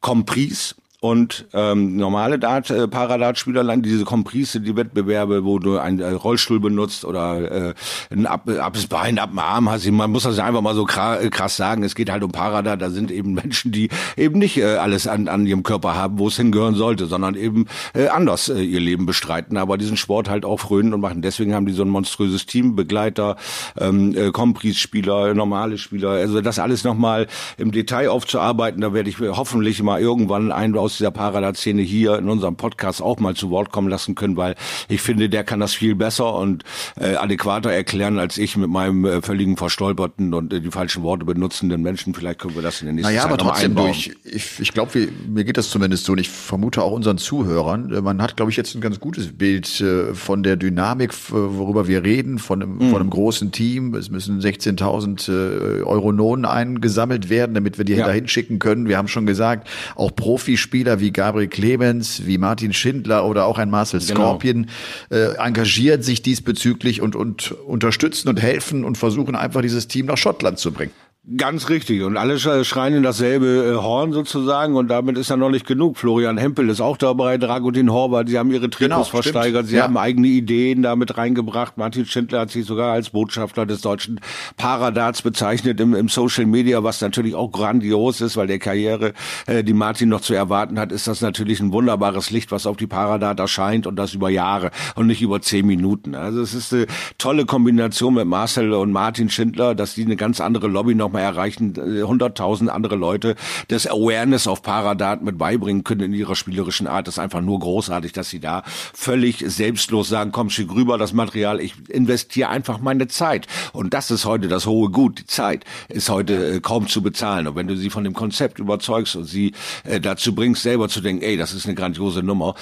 Compris und ähm, normale Dart, äh, Paradartspieler, diese Comprise, die Wettbewerbe, wo du einen äh, Rollstuhl benutzt oder äh, ein ab, abes Bein ab dem Arm hast. Man muss das einfach mal so äh, krass sagen. Es geht halt um Paradart. Da sind eben Menschen, die eben nicht äh, alles an, an ihrem Körper haben, wo es hingehören sollte, sondern eben äh, anders äh, ihr Leben bestreiten, aber diesen Sport halt auch frönen und machen. Deswegen haben die so ein monströses Team, Begleiter, ähm, äh, Compris-Spieler, normale Spieler. Also das alles nochmal im Detail aufzuarbeiten, da werde ich hoffentlich mal irgendwann einen aus dieser Paradat-Szene hier in unserem Podcast auch mal zu Wort kommen lassen können, weil ich finde, der kann das viel besser und äh, adäquater erklären als ich mit meinem äh, völligen verstolperten und äh, die falschen Worte benutzenden Menschen. Vielleicht können wir das in der nächsten Naja, Zeit aber trotzdem durch. Ich, ich glaube, mir geht das zumindest so und ich vermute auch unseren Zuhörern. äh, Man hat, glaube ich, jetzt ein ganz gutes Bild äh, von der Dynamik, worüber wir reden, von einem, Mhm. von einem großen Team. Es müssen 16.000 äh, Eurononen eingesammelt werden, damit wir die Ja. dahin schicken können. Wir haben schon gesagt, auch Profispieler wie Gabriel Clemens, wie Martin Schindler oder auch ein Marcel Genau. Scorpion äh, engagieren sich diesbezüglich und, und unterstützen und helfen und versuchen einfach dieses Team nach Schottland zu bringen. Ganz richtig. Und alle sch- schreien in dasselbe äh, Horn sozusagen. Und damit ist ja noch nicht genug. Florian Hempel ist auch dabei, Dragutin Horvath. Sie haben ihre Trikots Genau, stimmt. versteigert. Sie Ja. haben eigene Ideen damit reingebracht. Martin Schindler hat sich sogar als Botschafter des deutschen Paradarts bezeichnet im, im Social Media, was natürlich auch grandios ist, weil der Karriere, äh, die Martin noch zu erwarten hat, ist das natürlich ein wunderbares Licht, was auf die Paradart erscheint und das über Jahre und nicht über zehn Minuten. Also es ist eine tolle Kombination mit Marcel und Martin Schindler, dass die eine ganz andere Lobby noch mal erreichen, äh, 100.000 andere Leute das Awareness auf Paradart mit beibringen können in ihrer spielerischen Art. Das ist einfach nur großartig, dass sie da völlig selbstlos sagen, komm, schick rüber das Material, ich investiere einfach meine Zeit. Und das ist heute das hohe Gut. Die Zeit ist heute äh, kaum zu bezahlen. Und wenn du sie von dem Konzept überzeugst und sie äh, dazu bringst, selber zu denken, ey, das ist eine grandiose Nummer,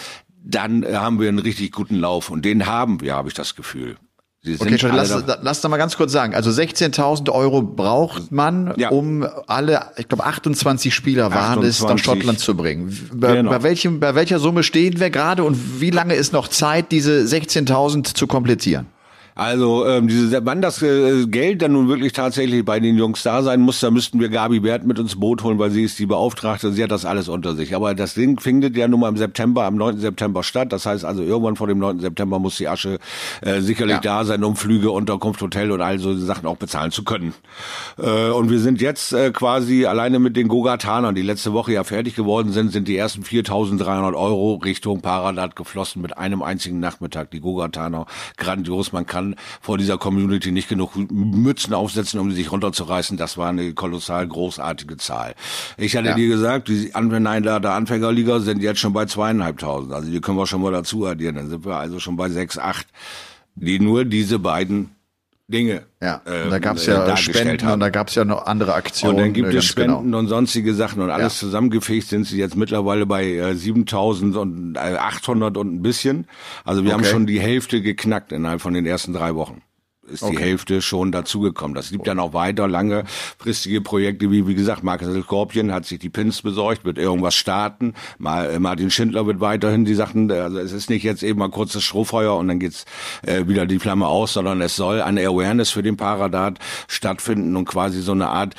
dann haben wir einen richtig guten Lauf. Und den haben wir, habe ich das Gefühl. Okay, schon, lass, lass da mal ganz kurz sagen. Also 16.000 Euro braucht man, Ja. um alle, ich glaube 28 Spieler waren es, nach 28. Schottland zu bringen. Bei, Genau. bei, welchem, bei welcher Summe stehen wir gerade und wie lange ist noch Zeit, diese 16.000 zu komplettieren? Also ähm, diese, wann das äh, Geld dann nun wirklich tatsächlich bei den Jungs da sein muss, da müssten wir Gabi Wert mit ins Boot holen, weil sie ist die Beauftragte, sie hat das alles unter sich. Aber das Ding findet ja nun mal im September, am 9. September statt. Das heißt also irgendwann vor dem 9. September muss die Asche äh, sicherlich Ja. da sein, um Flüge, Unterkunft, Hotel und all so Sachen auch bezahlen zu können. Äh, und wir sind jetzt äh, quasi alleine mit den Gogatanern, die letzte Woche ja fertig geworden sind, sind die ersten 4.300 Euro Richtung Paradat geflossen mit einem einzigen Nachmittag. Die Gogataner, grandios. Man kann vor dieser Community nicht genug Mützen aufsetzen, um sie sich runterzureißen. Das war eine kolossal großartige Zahl. Ich hatte Ja. dir gesagt, die Anwender der Anfängerliga sind jetzt schon bei zweieinhalbtausend. Also die können wir schon mal dazu addieren. Dann sind wir also schon bei sechs, acht, die nur diese beiden Dinge. Ja, äh, und da gab es ja Spenden haben. und da gab es ja noch andere Aktionen. Und dann gibt äh, es ganz Spenden genau. und sonstige Sachen und alles Ja. zusammengefegt sind sie jetzt mittlerweile bei äh, 7000 und äh, 800 und ein bisschen. Also wir haben Okay. schon die Hälfte geknackt innerhalb von den ersten drei Wochen. Ist die Okay. Hälfte schon dazugekommen. Das gibt dann auch weiter langfristige Projekte, wie wie gesagt, Marcel Skorpion hat sich die Pins besorgt, wird irgendwas starten. Mal, äh, Martin Schindler wird weiterhin die Sachen, also es ist nicht jetzt eben mal kurzes Strohfeuer und dann geht's äh, wieder die Flamme aus, sondern es soll eine Awareness für den Paradat stattfinden und quasi so eine Art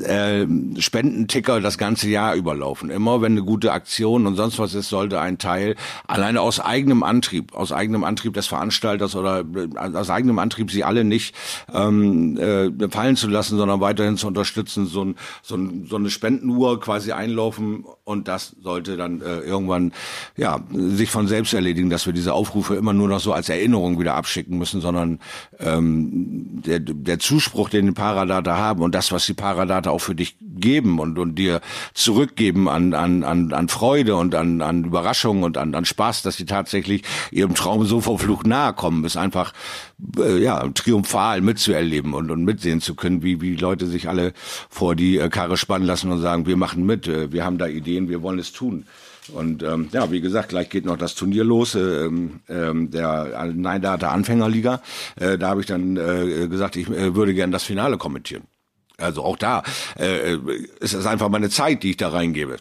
äh, Spendenticker das ganze Jahr überlaufen. Immer wenn eine gute Aktion und sonst was ist, sollte ein Teil alleine aus eigenem Antrieb, aus eigenem Antrieb des Veranstalters oder äh, aus eigenem Antrieb sie alle nicht ähm, äh, fallen zu lassen, sondern weiterhin zu unterstützen, so, ein, so, ein, so eine Spendenuhr quasi einlaufen und das sollte dann äh, irgendwann ja sich von selbst erledigen, dass wir diese Aufrufe immer nur noch so als Erinnerung wieder abschicken müssen, sondern ähm, der, der Zuspruch, den die Paradata haben und das, was die Paradata auch für dich geben und, und dir zurückgeben an, an, an, an Freude und an, an Überraschung und an, an Spaß, dass sie tatsächlich ihrem Traum so vor Fluch nahe kommen, ist einfach äh, ja triumphal mitzuerleben und, und mitsehen zu können, wie, wie Leute sich alle vor die äh, Karre spannen lassen und sagen, wir machen mit, äh, wir haben da Ideen, wir wollen es tun. Und ähm, ja, wie gesagt, gleich geht noch das Turnier los, ähm, ähm, der Nine Data Anfängerliga. Äh, da habe ich dann äh, gesagt, ich äh, würde gern das Finale kommentieren. Also auch da äh, ist es einfach meine Zeit, die ich da reingebe.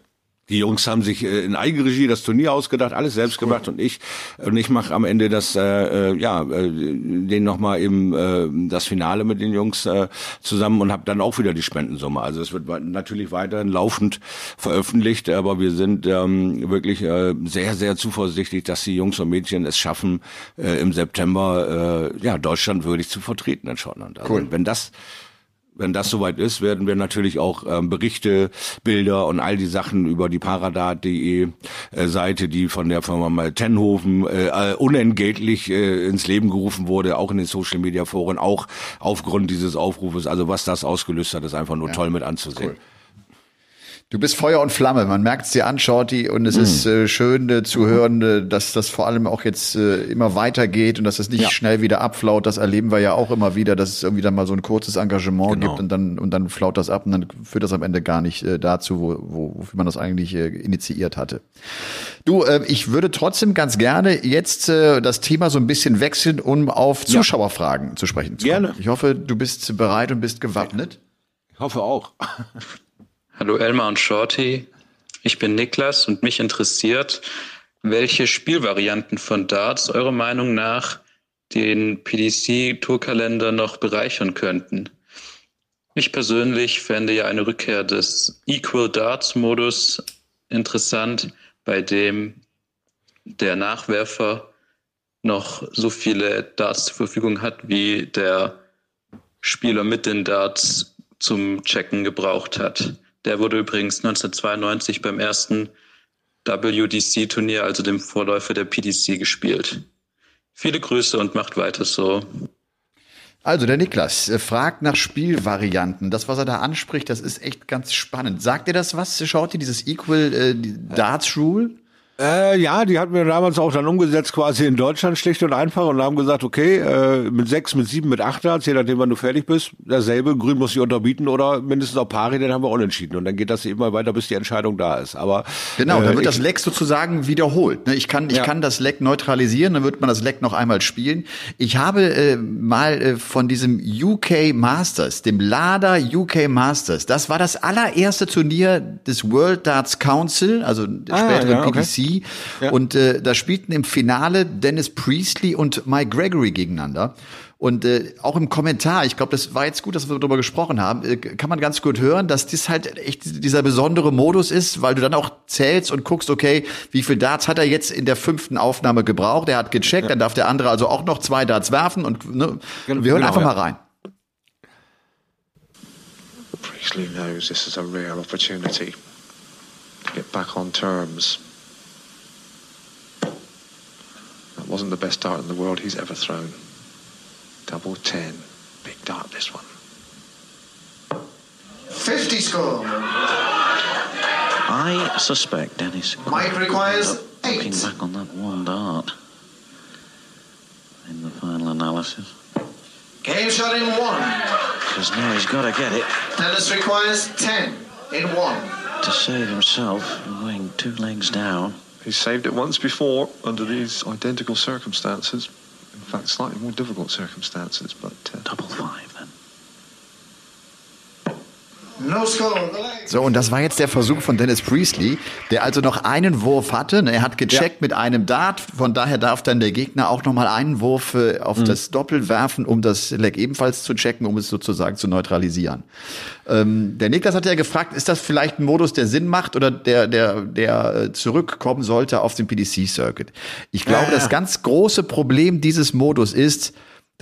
Die Jungs haben sich äh, in Eigenregie das Turnier ausgedacht, alles selbst gemacht und ich und ich mache am Ende das äh, äh, ja äh, den noch mal eben äh, das Finale mit den Jungs äh, zusammen und habe dann auch wieder die Spendensumme. Also es wird natürlich weiterhin laufend veröffentlicht, aber wir sind ähm, wirklich äh, sehr sehr zuversichtlich, dass die Jungs und Mädchen es schaffen äh, im September äh, ja Deutschland würdig zu vertreten in Schottland. Also Cool. wenn das wenn das soweit ist, werden wir natürlich auch ähm, Berichte, Bilder und all die Sachen über die paradat.de äh, Seite, die von der Firma mal Tenhofen äh, äh, unentgeltlich äh, ins Leben gerufen wurde, auch in den Social Media Foren, auch aufgrund dieses Aufrufes. Also was das ausgelöst hat, ist einfach nur toll mit anzusehen. Du bist Feuer und Flamme, man merkt es dir an, Shorty, und Mhm. es ist äh, schön äh, zu hören, äh, dass das vor allem auch jetzt äh, immer weitergeht und dass es nicht Ja. schnell wieder abflaut. Das erleben wir ja auch immer wieder, dass es irgendwie dann mal so ein kurzes Engagement Genau. gibt und dann und dann flaut das ab und dann führt das am Ende gar nicht äh, dazu, wo, wo, wofür man das eigentlich äh, initiiert hatte. Du, ich würde trotzdem ganz gerne jetzt das Thema so ein bisschen wechseln, um auf Zuschauerfragen zu sprechen zu kommen. Gerne. Ich hoffe, du bist bereit und bist gewappnet. Ich hoffe auch. Hallo Elmar und Shorty, ich bin Niklas und mich interessiert, welche Spielvarianten von Darts eurer Meinung nach den PDC-Tourkalender noch bereichern könnten. Ich persönlich fände ja eine Rückkehr des Equal Darts-Modus interessant, bei dem der Nachwerfer noch so viele Darts zur Verfügung hat, wie der Spieler mit den Darts zum Checken gebraucht hat. Der wurde übrigens 1992 beim ersten WDC-Turnier, also dem Vorläufer der PDC, gespielt. Viele Grüße und macht weiter so. Also der Niklas äh, fragt nach Spielvarianten. Das, was er da anspricht, das ist echt ganz spannend. Sagt ihr das was? Schaut ihr dieses Equal äh, Darts Rule? Äh, ja, die hatten wir damals auch dann umgesetzt, quasi in Deutschland schlicht und einfach und haben gesagt, okay, äh, mit sechs, mit sieben, mit acht Darts, je nachdem, wann du fertig bist, dasselbe, grün muss ich unterbieten oder mindestens auf Pari, dann haben wir unentschieden und dann geht das eben mal weiter, bis die Entscheidung da ist. Aber Genau, äh, dann wird ich- das Leck sozusagen wiederholt. ne? Ich kann, ich Ja. kann das Leck neutralisieren, dann wird man das Leck noch einmal spielen. Ich habe äh, mal äh, von diesem UK Masters, dem Lada UK Masters, das war das allererste Turnier des World Darts Council, also der Ah, späteren ja, okay. Ja. Und äh, da spielten im Finale Dennis Priestley und Mike Gregory gegeneinander. Und äh, auch im Kommentar, ich glaube, das war jetzt gut, dass wir darüber gesprochen haben, äh, kann man ganz gut hören, dass das halt echt dieser besondere Modus ist, weil du dann auch zählst und guckst, okay, wie viel Darts hat er jetzt in der fünften Aufnahme gebraucht? Er hat gecheckt, dann darf der andere also auch noch zwei Darts werfen und ne, wir hören genau, einfach ja. mal rein. Priestley knows this is a rare opportunity to get back on terms. That wasn't the best dart in the world he's ever thrown. Double ten. Big dart, this one. 50 score. I suspect Dennis Mike requires end up looking back on that one dart in the final analysis. Game shot in one. Because now he's got to get it Dennis requires 10 in one. to save himself, going two legs down. He's saved it once before under these identical circumstances. In fact, slightly more difficult circumstances, but uh, Double five So, und das war jetzt der Versuch von Dennis Priestley, der also noch einen Wurf hatte. Er hat gecheckt mit einem Dart, von daher darf dann der Gegner auch noch mal einen Wurf äh, auf das Doppel werfen, um das Leck ebenfalls zu checken, um es sozusagen zu neutralisieren. Ähm, der Niklas hat ja gefragt, ist das vielleicht ein Modus, der Sinn macht oder der, der, der äh, zurückkommen sollte auf den PDC-Circuit? Ich glaube, das ganz große Problem dieses Modus ist,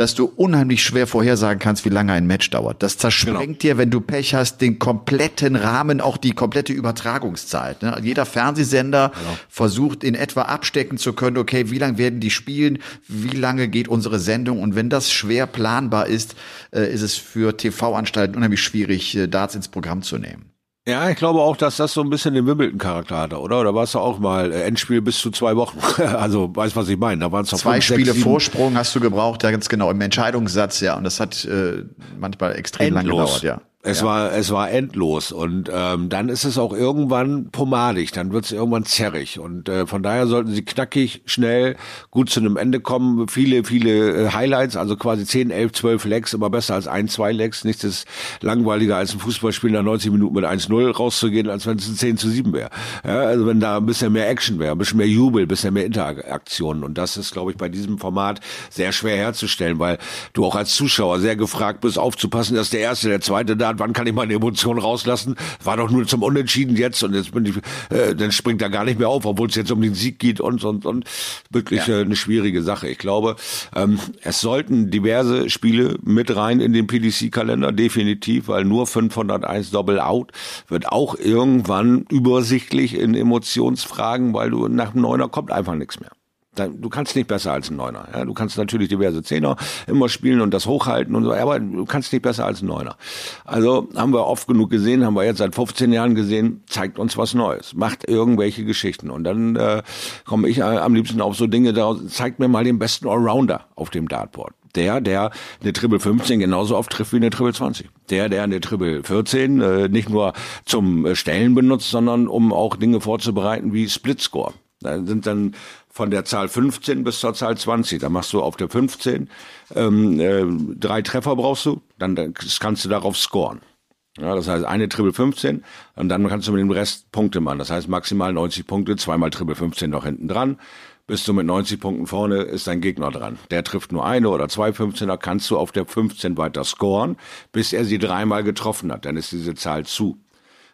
dass du unheimlich schwer vorhersagen kannst, wie lange ein Match dauert. Das zersprengt dir, wenn du Pech hast, den kompletten Rahmen, auch die komplette Übertragungszeit. Ne? Jeder Fernsehsender versucht in etwa abstecken zu können, okay, wie lange werden die spielen, wie lange geht unsere Sendung und wenn das schwer planbar ist, äh, ist es für TV-Anstalten unheimlich schwierig, äh, Darts ins Programm zu nehmen. Ja, ich glaube auch, dass das so ein bisschen den Wimbledon-Charakter hatte, oder? Oder war es auch mal äh, Endspiel bis zu zwei Wochen? also, weißt was ich meine? Da waren es Zwei Spiele Vorsprung hast du gebraucht, ja ganz genau, im Entscheidungssatz, ja. Und das hat äh, manchmal extrem lang endlos. gedauert, ja. Es war es war endlos und ähm, dann ist es auch irgendwann pomadig, dann wird es irgendwann zerrig und äh, von daher sollten sie knackig, schnell, gut zu einem Ende kommen. Viele viele äh, Highlights, also quasi 10, 11, 12 Legs, immer besser als ein, zwei Legs. Nichts ist langweiliger als ein Fußballspiel nach 90 Minuten mit 1-0 rauszugehen, als wenn es ein 10 zu 7 wäre. Ja, also wenn da ein bisschen mehr Action wäre, ein bisschen mehr Jubel, ein bisschen mehr Interaktion und das ist, glaube ich, bei diesem Format sehr schwer herzustellen, weil du auch als Zuschauer sehr gefragt bist, aufzupassen, dass der erste, der zweite da, wann kann ich meine Emotionen rauslassen? War doch nur zum Unentschieden jetzt und jetzt bin ich, äh, dann springt er gar nicht mehr auf, obwohl es jetzt um den Sieg geht und und und wirklich äh, eine schwierige Sache. Ich glaube, ähm, es sollten diverse Spiele mit rein in den PDC-Kalender definitiv, weil nur 501 Double Out wird auch irgendwann übersichtlich in Emotionsfragen, weil du nach dem Neuner kommt einfach nichts mehr. Du kannst nicht besser als ein Neuner. Ja, du kannst natürlich diverse Zehner immer spielen und das hochhalten und so, aber du kannst nicht besser als ein Neuner. Also haben wir oft genug gesehen, haben wir jetzt seit 15 Jahren gesehen, zeigt uns was Neues, macht irgendwelche Geschichten und dann äh, komme ich äh, am liebsten auf so Dinge, da zeigt mir mal den besten Allrounder auf dem Dartboard. Der, der eine Triple 15 genauso oft trifft wie eine Triple 20. Der, der eine Triple 14 äh, nicht nur zum äh, Stellen benutzt, sondern um auch Dinge vorzubereiten wie Splitscore. Da sind dann von der Zahl 15 bis zur Zahl 20. Da machst du auf der 15 ähm, äh, drei Treffer brauchst du, dann dann kannst du darauf scoren. Ja, das heißt eine Triple 15 und dann kannst du mit dem Rest Punkte machen. Das heißt maximal 90 Punkte, zweimal Triple 15 noch hinten dran. Bist du mit 90 Punkten vorne, ist dein Gegner dran. Der trifft nur eine oder zwei 15er, kannst du auf der 15 weiter scoren, bis er sie dreimal getroffen hat. Dann ist diese Zahl zu.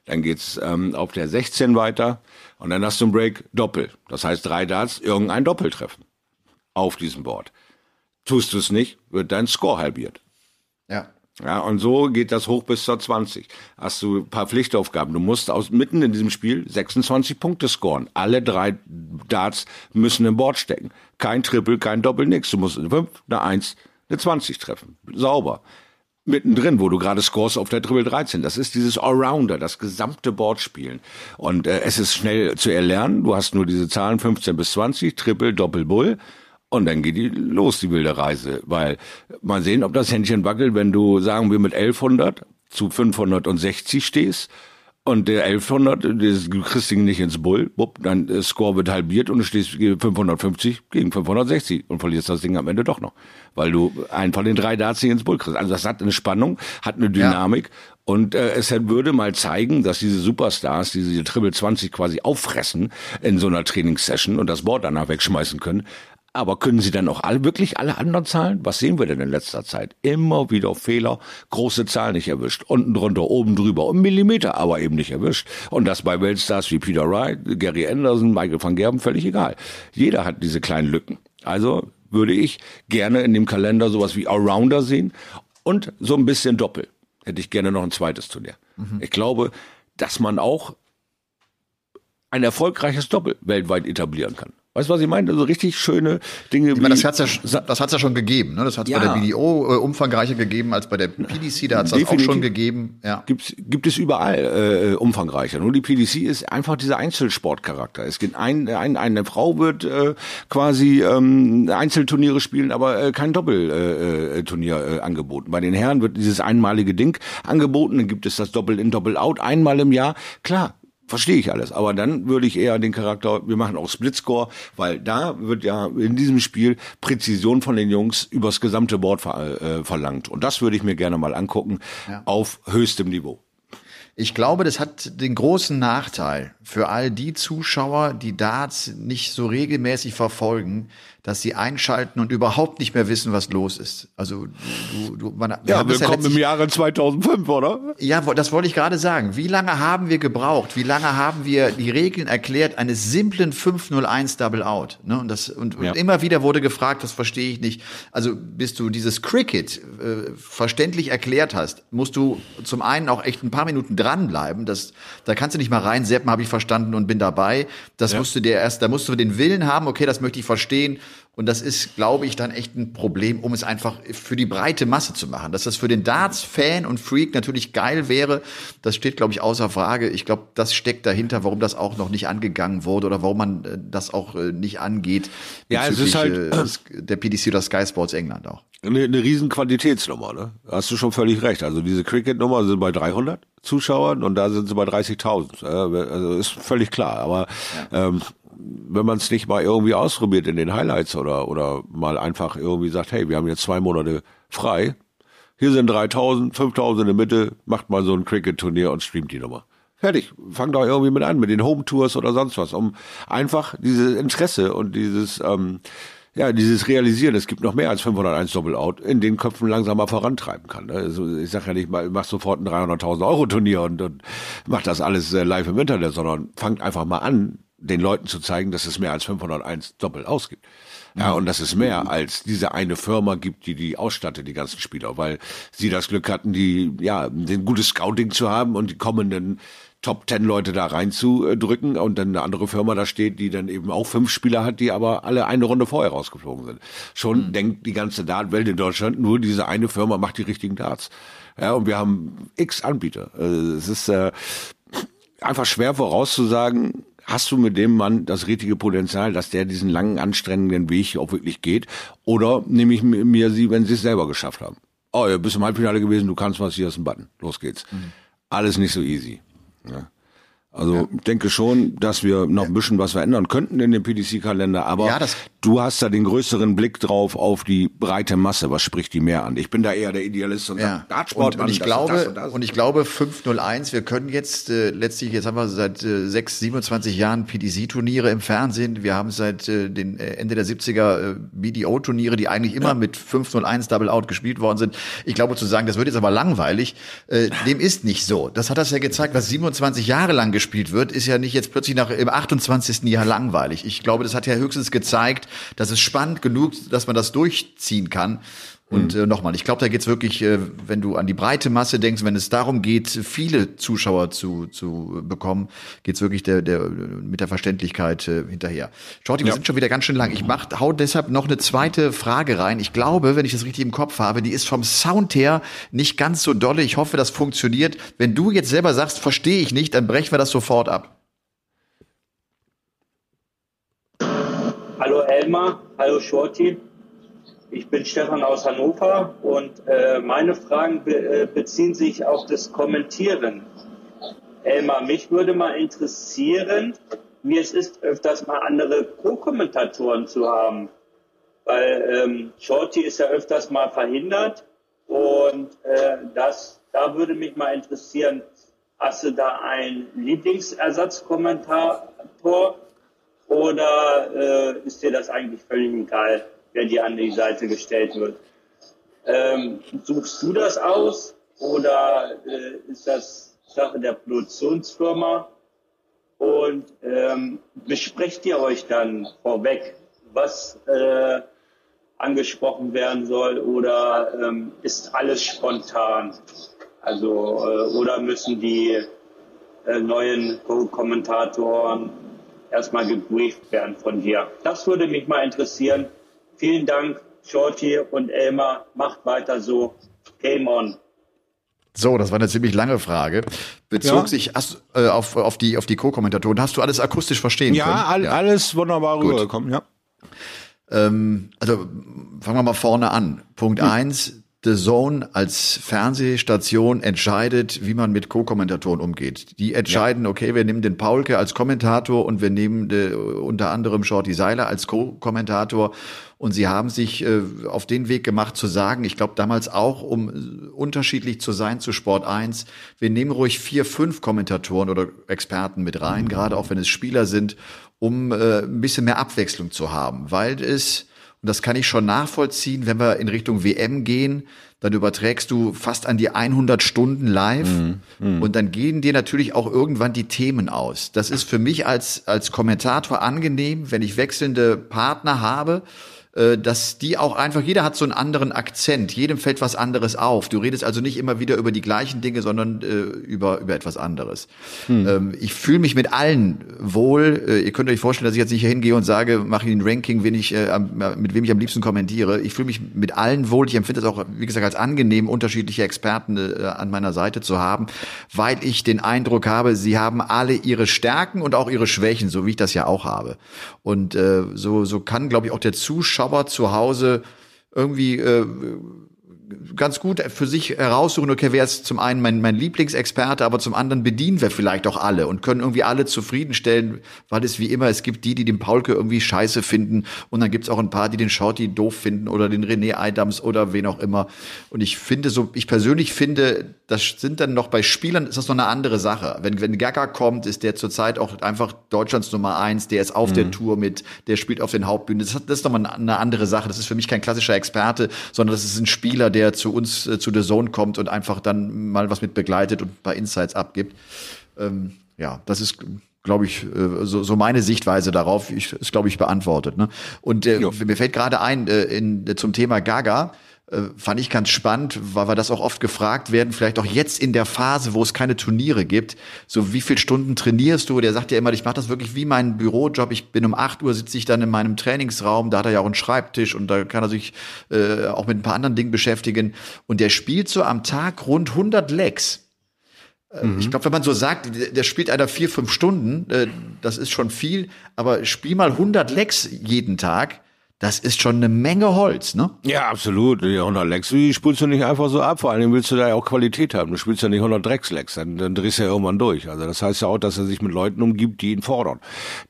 Dann geht's ähm, auf der 16 weiter und dann hast du einen Break Doppel. Das heißt drei Darts, irgendein Doppel treffen auf diesem Board. Tust du es nicht, wird dein Score halbiert. Ja. Ja, und so geht das hoch bis zur 20. Hast du ein paar Pflichtaufgaben. Du musst aus mitten in diesem Spiel 26 Punkte scoren. Alle drei Darts müssen im Board stecken. Kein Triple, kein Doppel, nix. Du musst eine 5, eine 1, eine 20 treffen. Sauber. Mittendrin, wo du gerade scores auf der Triple 13. Das ist dieses Allrounder, das gesamte Board spielen. Und äh, es ist schnell zu erlernen. Du hast nur diese Zahlen 15 bis 20, Triple, Doppel, Bull. Und dann geht die los, die wilde Reise. Weil mal sehen, ob das Händchen wackelt, wenn du, sagen wir, mit 1100 zu 560 stehst. Und der 1100, das- du kriegst ihn nicht ins Bull, bupp, dein äh, Score wird halbiert und du stehst 550 gegen 560 und verlierst das Ding am Ende doch noch. Weil du einen von den drei Darts nicht ins Bull kriegst. Also das hat eine Spannung, hat eine Dynamik und äh, es würde mal zeigen, dass diese Superstars, die diese Triple 20 quasi auffressen in so einer Trainingssession und das Board danach wegschmeißen können, aber können Sie dann auch alle, wirklich alle anderen Zahlen? Was sehen wir denn in letzter Zeit? Immer wieder Fehler, große Zahlen nicht erwischt. Unten drunter, oben drüber, um Millimeter aber eben nicht erwischt. Und das bei Weltstars wie Peter Wright, Gary Anderson, Michael van Gerben, völlig egal. Jeder hat diese kleinen Lücken. Also würde ich gerne in dem Kalender sowas wie Allrounder sehen und so ein bisschen Doppel. Hätte ich gerne noch ein zweites Turnier. Ich glaube, dass man auch ein erfolgreiches Doppel weltweit etablieren kann. Weißt du, was ich meine? Also richtig schöne Dinge. Ich meine, das hat's ja, das hat's ja schon gegeben. Ne? Das hat es Ja. bei der BDO äh, umfangreicher gegeben als bei der PDC. Da hat es das auch schon gegeben. Ja. Gibt's, gibt es überall äh, umfangreicher. Nur die PDC ist einfach dieser Einzelsportcharakter. Es gibt ein, ein, eine Frau wird äh, quasi ähm, Einzelturniere spielen, aber äh, kein Doppelturnier äh, Turnier, äh, angeboten. Bei den Herren wird dieses einmalige Ding angeboten. Dann gibt es das Doppel in Doppel out einmal im Jahr. Klar. Verstehe ich alles, aber dann würde ich eher den Charakter, wir machen auch Splitscore, weil da wird ja in diesem Spiel Präzision von den Jungs übers gesamte Board ver, äh, verlangt. Und das würde ich mir gerne mal angucken auf höchstem Niveau. Ich glaube, das hat den großen Nachteil für all die Zuschauer, die Darts nicht so regelmäßig verfolgen, dass sie einschalten und überhaupt nicht mehr wissen, was los ist. Also du, du, man, wir Ja, willkommen im letztlich- Jahre 2005, oder? Ja, das wollte ich gerade sagen. Wie lange haben wir gebraucht? Wie lange haben wir die Regeln erklärt eines simplen 501 Double Out? Ne? Und, das, und, Ja. und immer wieder wurde gefragt, das verstehe ich nicht. Also bis du dieses Cricket äh, verständlich erklärt hast, musst du zum einen auch echt ein paar Minuten dranbleiben. Das, da kannst du nicht mal reinseppen, habe ich verstanden und bin dabei. Das musst du dir erst, da musst du den Willen haben, okay, das möchte ich verstehen. Und das ist, glaube ich, dann echt ein Problem, um es einfach für die breite Masse zu machen. Dass das für den Darts-Fan und Freak natürlich geil wäre, das steht, glaube ich, außer Frage. Ich glaube, das steckt dahinter, warum das auch noch nicht angegangen wurde oder warum man äh, das auch äh, nicht angeht. Ja, es ist halt- äh, der PDC oder Sky Sports England auch. Eine, eine riesen Quantitätsnummer, ne? Hast du schon völlig recht. Also diese Cricket-Nummer sind bei 300 Zuschauern und da sind sie bei 30.000. Ja, Also ist völlig klar. Aber ähm, wenn man es nicht mal irgendwie ausprobiert in den Highlights oder oder mal einfach irgendwie sagt, hey, wir haben jetzt zwei Monate frei. Hier sind 3000, 5000 in der Mitte, macht mal so ein Cricket-Turnier und streamt die Nummer. Fertig. Fangt doch irgendwie mit an, mit den Home-Tours oder sonst was, um einfach dieses Interesse und dieses, ähm, ja, dieses Realisieren, es gibt noch mehr als 501 Doppel-Out, in den Köpfen langsam mal vorantreiben kann. ne? Also ich sag ja nicht mal, mach sofort ein 300.000 Euro Turnier und, und mach das alles äh, live im Internet, sondern fangt einfach mal an, den Leuten zu zeigen, dass es mehr als 501 Doppel ausgibt. Ja, und dass es mehr als diese eine Firma gibt, die die ausstattet, die ganzen Spieler, weil sie das Glück hatten, die, ja, ein gutes Scouting zu haben und die kommenden Top Ten Leute da reinzudrücken und dann eine andere Firma da steht, die dann eben auch fünf Spieler hat, die aber alle eine Runde vorher rausgeflogen sind. Schon denkt die ganze Dartwelt in Deutschland, nur diese eine Firma macht die richtigen Darts. Ja, und wir haben x Anbieter. Also es ist äh, einfach schwer vorauszusagen, hast du mit dem Mann das richtige Potenzial, dass der diesen langen, anstrengenden Weg auch wirklich geht? Oder nehme ich mir sie, wenn sie es selber geschafft haben? Oh, du bist im Halbfinale gewesen, du kannst was, hier ist ein Button. Los geht's. Alles nicht so easy. Ja. Also denke schon, dass wir noch ein bisschen was verändern könnten in dem PDC-Kalender, aber Ja, du hast da den größeren Blick drauf auf die breite Masse. Was spricht die mehr an? Ich bin da eher der Idealist und Ja. Dartsport, und, und ich das glaube, das und das. und ich glaube 501, wir können jetzt äh, letztlich, jetzt haben wir seit äh, 6, 27 Jahren PDC-Turniere im Fernsehen. Wir haben seit äh, den äh, Ende der 70er äh, BDO-Turniere, die eigentlich immer mit 501 Double Out gespielt worden sind. Ich glaube zu sagen, das wird jetzt aber langweilig, äh, dem ist nicht so. Das hat das ja gezeigt, was 27 Jahre lang gespielt wird, ist ja nicht jetzt plötzlich nach im 28. Jahr langweilig. Ich glaube, das hat ja höchstens gezeigt, dass es spannend genug, dass man das durchziehen kann. Und äh, nochmal, ich glaube, da geht's wirklich, äh, wenn du an die breite Masse denkst, wenn es darum geht, viele Zuschauer zu, zu bekommen, geht's wirklich der, der, mit der Verständlichkeit äh, hinterher. Shorty, wir Ja. sind schon wieder ganz schön lang. Ich mach, hau deshalb noch eine zweite Frage rein. Ich glaube, wenn ich das richtig im Kopf habe, die ist vom Sound her nicht ganz so dolle. Ich hoffe, das funktioniert. Wenn du jetzt selber sagst, verstehe ich nicht, dann brechen wir das sofort ab. Hallo Elmar, hallo Shorty. Ich bin Stefan aus Hannover und äh, meine Fragen be äh, beziehen sich auf das Kommentieren. Elmar, mich würde mal interessieren, wie es ist, öfters mal andere Co-Kommentatoren zu haben. Weil ähm, Shorty ist ja öfters mal verhindert und äh, das, da würde mich mal interessieren, hast du da einen Lieblingsersatzkommentator oder äh, ist dir das eigentlich völlig egal, wer dir an die Seite gestellt wird? Ähm, suchst du das aus oder äh, ist das Sache der Produktionsfirma? Und ähm, besprecht ihr euch dann vorweg, was äh, angesprochen werden soll oder ähm, ist alles spontan? Also äh, oder müssen die äh, neuen Kommentatoren erstmal gebrieft werden von dir. Das würde mich mal interessieren. Vielen Dank, Shorty und Elmar. Macht weiter so. Game on. So, das war eine ziemlich lange Frage. Bezog Ja. sich hast, äh, auf, auf die, auf die Co-Kommentatoren. Hast du alles akustisch verstehen können? Ja, all, alles wunderbar Gut. rübergekommen, ja. Ähm, also fangen wir mal vorne an. Punkt eins: The Zone als Fernsehstation entscheidet, wie man mit Co-Kommentatoren umgeht. Die entscheiden, okay, wir nehmen den Paulke als Kommentator und wir nehmen äh, unter anderem Shorty Seiler als Co-Kommentator. Und sie haben sich äh, auf den Weg gemacht zu sagen, ich glaube damals auch, um äh, unterschiedlich zu sein zu Sport 1, wir nehmen ruhig vier, fünf Kommentatoren oder Experten mit rein, gerade auch wenn es Spieler sind, um äh, ein bisschen mehr Abwechslung zu haben, weil es und das kann ich schon nachvollziehen, wenn wir in Richtung WM gehen, dann überträgst du fast an die 100 Stunden live und dann gehen dir natürlich auch irgendwann die Themen aus. Das ist für mich als, als Kommentator angenehm, wenn ich wechselnde Partner habe, dass die auch einfach, jeder hat so einen anderen Akzent, jedem fällt was anderes auf. Du redest also nicht immer wieder über die gleichen Dinge, sondern äh, über, über etwas anderes. Ähm, ich fühle mich mit allen wohl. Äh, ihr könnt euch vorstellen, dass ich jetzt nicht hier hingehe und sage, mache ein Ranking, wen ich, äh, mit wem ich am liebsten kommentiere. Ich fühle mich mit allen wohl. Ich empfinde es auch, wie gesagt, als angenehm, unterschiedliche Experten äh, an meiner Seite zu haben, weil ich den Eindruck habe, sie haben alle ihre Stärken und auch ihre Schwächen, so wie ich das ja auch habe. Und äh, so, so kann, glaube ich, auch der Zuschauer zu Hause irgendwie äh, ganz gut für sich heraussuchen, okay, wer ist zum einen mein, mein Lieblingsexperte, aber zum anderen bedienen wir vielleicht auch alle und können irgendwie alle zufriedenstellen, weil es wie immer, es gibt die, die den Paulke irgendwie scheiße finden und dann gibt's auch ein paar, die den Shorty doof finden oder den René Adams oder wen auch immer. Und ich finde so, ich persönlich finde, das sind dann noch bei Spielern, ist das noch eine andere Sache. Wenn, wenn Gaga kommt, ist der zurzeit auch einfach Deutschlands Nummer eins, der ist auf der Tour mit, der spielt auf den Hauptbühnen. Das, das ist nochmal eine- eine andere Sache. Das ist für mich kein klassischer Experte, sondern das ist ein Spieler, der zu uns, äh, zu The Zone kommt und einfach dann mal was mit begleitet und ein paar Insights abgibt. Ähm, ja, das ist, glaube ich, äh, so, so meine Sichtweise darauf. Ich, ist, glaube ich, beantwortet. Ne? Und äh, mir fällt gerade ein, äh, in, zum Thema Gaga, äh, fand ich ganz spannend, weil wir das auch oft gefragt werden, vielleicht auch jetzt in der Phase, wo es keine Turniere gibt, so wie viel Stunden trainierst du? Der sagt ja immer, ich mache das wirklich wie mein Bürojob. Ich bin um 8 Uhr, sitze ich dann in meinem Trainingsraum, da hat er ja auch einen Schreibtisch und da kann er sich äh, auch mit ein paar anderen Dingen beschäftigen. Und der spielt so am Tag rund 100 Legs. Äh, Ich glaube, wenn man so sagt, der, der spielt einer vier, fünf Stunden, äh, das ist schon viel, aber spiel mal 100 Lecks jeden Tag, das ist schon eine Menge Holz, ne? Ja, absolut. Die 100 Lecks, die spielst du nicht einfach so ab. Vor allem willst du da ja auch Qualität haben. Du spielst ja nicht 100 Dreckslecks, dann, dann drehst du ja irgendwann durch. Also das heißt ja auch, dass er sich mit Leuten umgibt, die ihn fordern.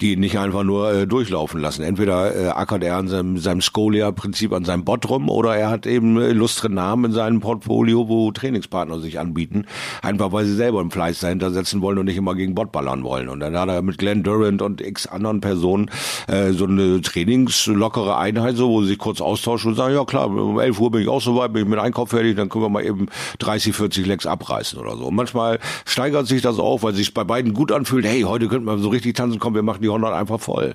Die ihn nicht einfach nur äh, durchlaufen lassen. Entweder äh, ackert er an seinem, seinem Scolia-Prinzip an seinem Bot rum oder er hat eben äh, illustre Namen in seinem Portfolio, wo Trainingspartner sich anbieten. Einfach weil sie selber im Fleiß dahinter setzen wollen und nicht immer gegen Bot ballern wollen. Und dann hat er mit Glenn Durant und x anderen Personen äh, so eine trainingslockere Einheit, so, wo sie sich kurz austauschen und sagen, ja klar, um 11 Uhr bin ich auch soweit, bin ich mit Einkauf fertig, dann können wir mal eben 30, 40 Lecks abreißen oder so. Und manchmal steigert sich das auch, weil sich bei beiden gut anfühlt, hey, heute könnten wir so richtig tanzen, komm, wir machen die 100 einfach voll.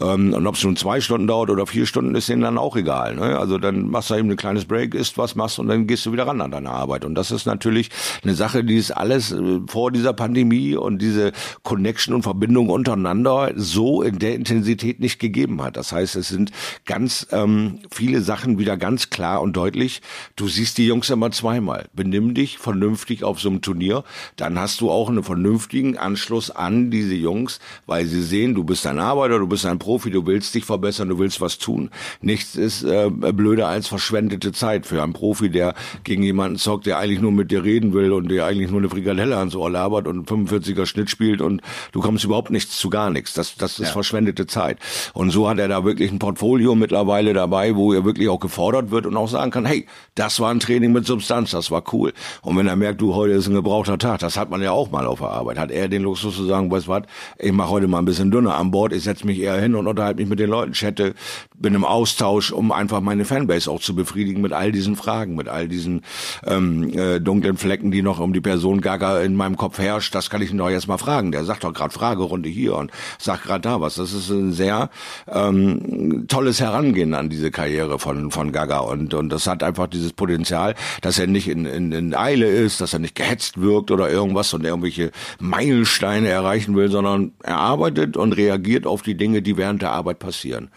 Ähm, und ob es nun zwei Stunden dauert oder vier Stunden, ist denen dann auch egal. Ne? Also dann machst du eben ein kleines Break, isst was, machst und dann gehst du wieder ran an deine Arbeit. Und das ist natürlich eine Sache, die es alles äh, vor dieser Pandemie und diese Connection und Verbindung untereinander so in der Intensität nicht gegeben hat. Das heißt, es sind ganz ähm, viele Sachen wieder ganz klar und deutlich. Du siehst die Jungs immer zweimal. Benimm dich vernünftig auf so einem Turnier, dann hast du auch einen vernünftigen Anschluss an diese Jungs, weil sie sehen, du bist ein Arbeiter, du bist ein Profi, du willst dich verbessern, du willst was tun. Nichts ist äh, blöder als verschwendete Zeit für einen Profi, der gegen jemanden zockt, der eigentlich nur mit dir reden will und der eigentlich nur eine Frikadelle ans Ohr labert und 45er Schnitt spielt und du kommst überhaupt nichts zu gar nichts. Das, das ist verschwendete Zeit. Und so hat er da wirklich ein Portfolio mittlerweile dabei, wo er wirklich auch gefordert wird und auch sagen kann, hey, das war ein Training mit Substanz, das war cool. Und wenn er merkt, du, heute ist ein gebrauchter Tag, das hat man ja auch mal auf der Arbeit, hat er den Luxus zu sagen, weißt was, ich mache heute mal ein bisschen dünner an Bord, ich setze mich eher hin und unterhalte mich mit den Leuten, chatte, bin im Austausch, um einfach meine Fanbase auch zu befriedigen mit all diesen Fragen, mit all diesen ähm, äh, dunklen Flecken, die noch um die Person Gaga in meinem Kopf herrscht. Das kann ich ihn doch jetzt mal fragen. Der sagt doch gerade Fragerunde hier und sagt gerade da was. Das ist ein sehr ähm, tolles Herangehen an diese Karriere von, von Gaga und, und das hat einfach dieses Potenzial, dass er nicht in, in, in Eile ist, dass er nicht gehetzt wirkt oder irgendwas und irgendwelche Meilensteine erreichen will, sondern er arbeitet und reagiert auf die Dinge, die während der Arbeit passieren.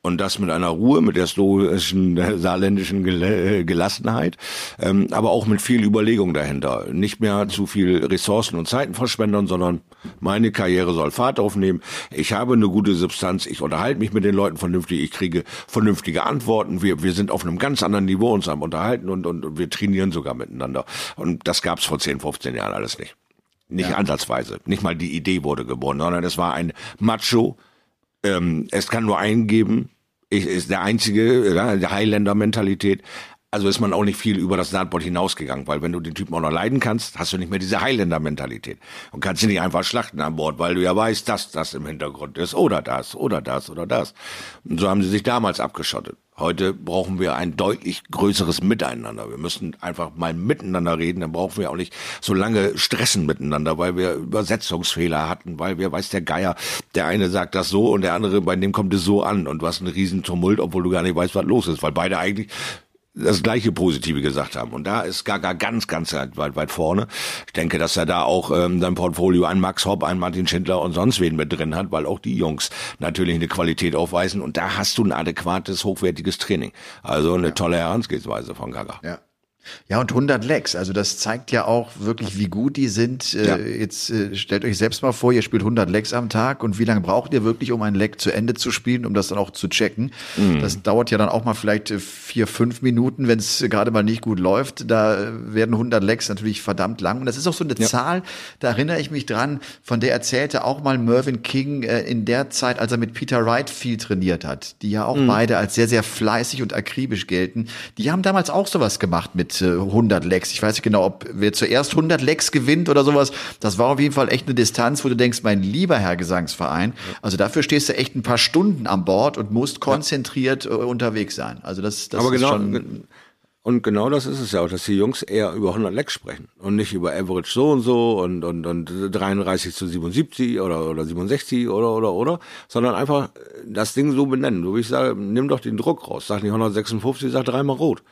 Und das mit einer Ruhe, mit der stoischen, saarländischen äh, Gelassenheit, ähm, aber auch mit viel Überlegung dahinter. Nicht mehr zu viel Ressourcen und Zeiten verschwenden, sondern meine Karriere soll Fahrt aufnehmen. Ich habe eine gute Substanz, ich unterhalte mich mit den Leuten vernünftig, ich kriege vernünftige Antworten. Wir, wir sind auf einem ganz anderen Niveau uns am Unterhalten und, und wir trainieren sogar miteinander. Und das gab's vor 10, 15 Jahren alles nicht. Nicht ja. ansatzweise. Nicht mal die Idee wurde geboren, sondern es war ein Macho, ähm, es kann nur einen geben, ich, ist der einzige, ja, der Highlander-Mentalität. Also ist man auch nicht viel über das Dartboard hinausgegangen, weil wenn du den Typen auch noch leiden kannst, hast du nicht mehr diese Highlander-Mentalität und kannst ihn nicht einfach schlachten an Bord, weil du ja weißt, dass das im Hintergrund ist oder das oder das oder das. Und so haben sie sich damals abgeschottet. Heute brauchen wir ein deutlich größeres Miteinander. Wir müssen einfach mal miteinander reden. Dann brauchen wir auch nicht so lange stressen miteinander, weil wir Übersetzungsfehler hatten, weil wir, weiß der Geier, der eine sagt das so und der andere, bei dem kommt es so an und du hast einen riesen Tumult, obwohl du gar nicht weißt, was los ist, weil beide eigentlich das gleiche Positive gesagt haben. Und da ist Gaga ganz, ganz weit, weit vorne. Ich denke, dass er da auch ähm, sein Portfolio an Max Hopp, an Martin Schindler und sonst wen mit drin hat, weil auch die Jungs natürlich eine Qualität aufweisen. Und da hast du ein adäquates, hochwertiges Training. Also eine tolle Herangehensweise von Gaga. Ja. Ja, und 100 Lecks, also das zeigt ja auch wirklich, wie gut die sind. Äh, ja. Jetzt äh, stellt euch selbst mal vor, ihr spielt 100 Lecks am Tag und wie lange braucht ihr wirklich, um ein Leck zu Ende zu spielen, um das dann auch zu checken? Mhm. Das dauert ja dann auch mal vielleicht äh, vier, fünf Minuten, wenn es gerade mal nicht gut läuft. Da werden 100 Lecks natürlich verdammt lang. Und das ist auch so eine ja. Zahl, da erinnere ich mich dran, von der erzählte auch mal Mervyn King in der Zeit, als er mit Peter Wright viel trainiert hat, die ja auch mhm. beide als sehr, sehr fleißig und akribisch gelten. Die haben damals auch sowas gemacht mit 100 Lecks. Ich weiß nicht genau, ob wer zuerst 100 Lecks gewinnt oder sowas. Das war auf jeden Fall echt eine Distanz, wo du denkst, mein lieber Herr Gesangsverein. Also dafür stehst du echt ein paar Stunden an Bord und musst konzentriert ja. Äh, unterwegs sein. Also das, das Aber ist genau, schon und genau das ist es ja auch, dass die Jungs eher über 100 Lecks sprechen und nicht über Average so und so und, und, und 33 zu 77 oder, oder 67 oder, oder, oder, sondern einfach das Ding so benennen. So wie ich sage, nimm doch den Druck raus. Sag nicht 156, sag dreimal rot.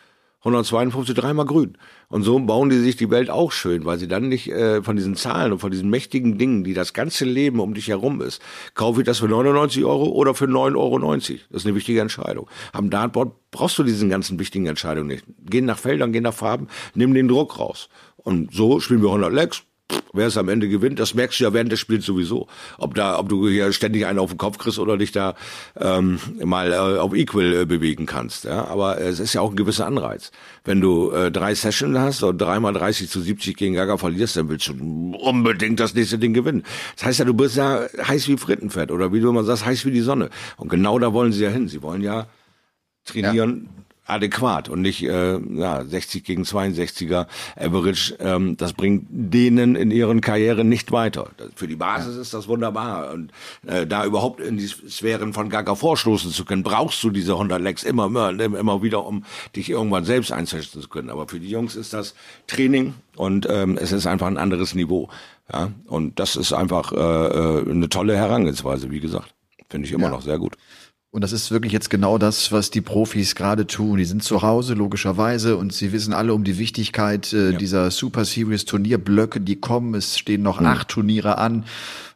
152 dreimal grün. Und so bauen die sich die Welt auch schön, weil sie dann nicht äh, von diesen Zahlen und von diesen mächtigen Dingen, die das ganze Leben um dich herum ist, kaufe ich das für 99 Euro oder für 9,90 Euro. Das ist eine wichtige Entscheidung. Am Dartboard brauchst du diesen ganzen wichtigen Entscheidungen nicht. Gehen nach Feldern, gehen nach Farben, nimm den Druck raus. Und so spielen wir 100 Legs, wer es am Ende gewinnt, das merkst du ja während des Spiels sowieso. Ob da, ob du hier ständig einen auf den Kopf kriegst oder dich da ähm, mal äh, auf Equal äh, bewegen kannst. Ja, aber es ist ja auch ein gewisser Anreiz. Wenn du äh, drei Sessions hast und dreimal 30 zu 70 gegen Gaga verlierst, dann willst du unbedingt das nächste Ding gewinnen. Das heißt ja, du bist ja heiß wie Frittenfett oder wie du immer sagst, heiß wie die Sonne. Und genau da wollen sie ja hin. Sie wollen ja trainieren. Ja adäquat und nicht äh, ja, 60 gegen 62er Average. Ähm, das bringt denen in ihren Karrieren nicht weiter. Für die Basis ja. ist das wunderbar. Und äh, da überhaupt in die Sphären von Gaga vorstoßen zu können, brauchst du diese 100 Lecks immer, immer, immer wieder, um dich irgendwann selbst einsetzen zu können. Aber für die Jungs ist das Training und ähm, es ist einfach ein anderes Niveau. Ja, und das ist einfach äh, äh eine tolle Herangehensweise, wie gesagt. Finde ich immer ja. noch sehr gut. Und das ist wirklich jetzt genau das, was die Profis gerade tun. Die sind zu Hause, logischerweise, und sie wissen alle um die Wichtigkeit äh, ja. dieser Super Series Turnierblöcke, die kommen. Es stehen noch mhm. acht Turniere an.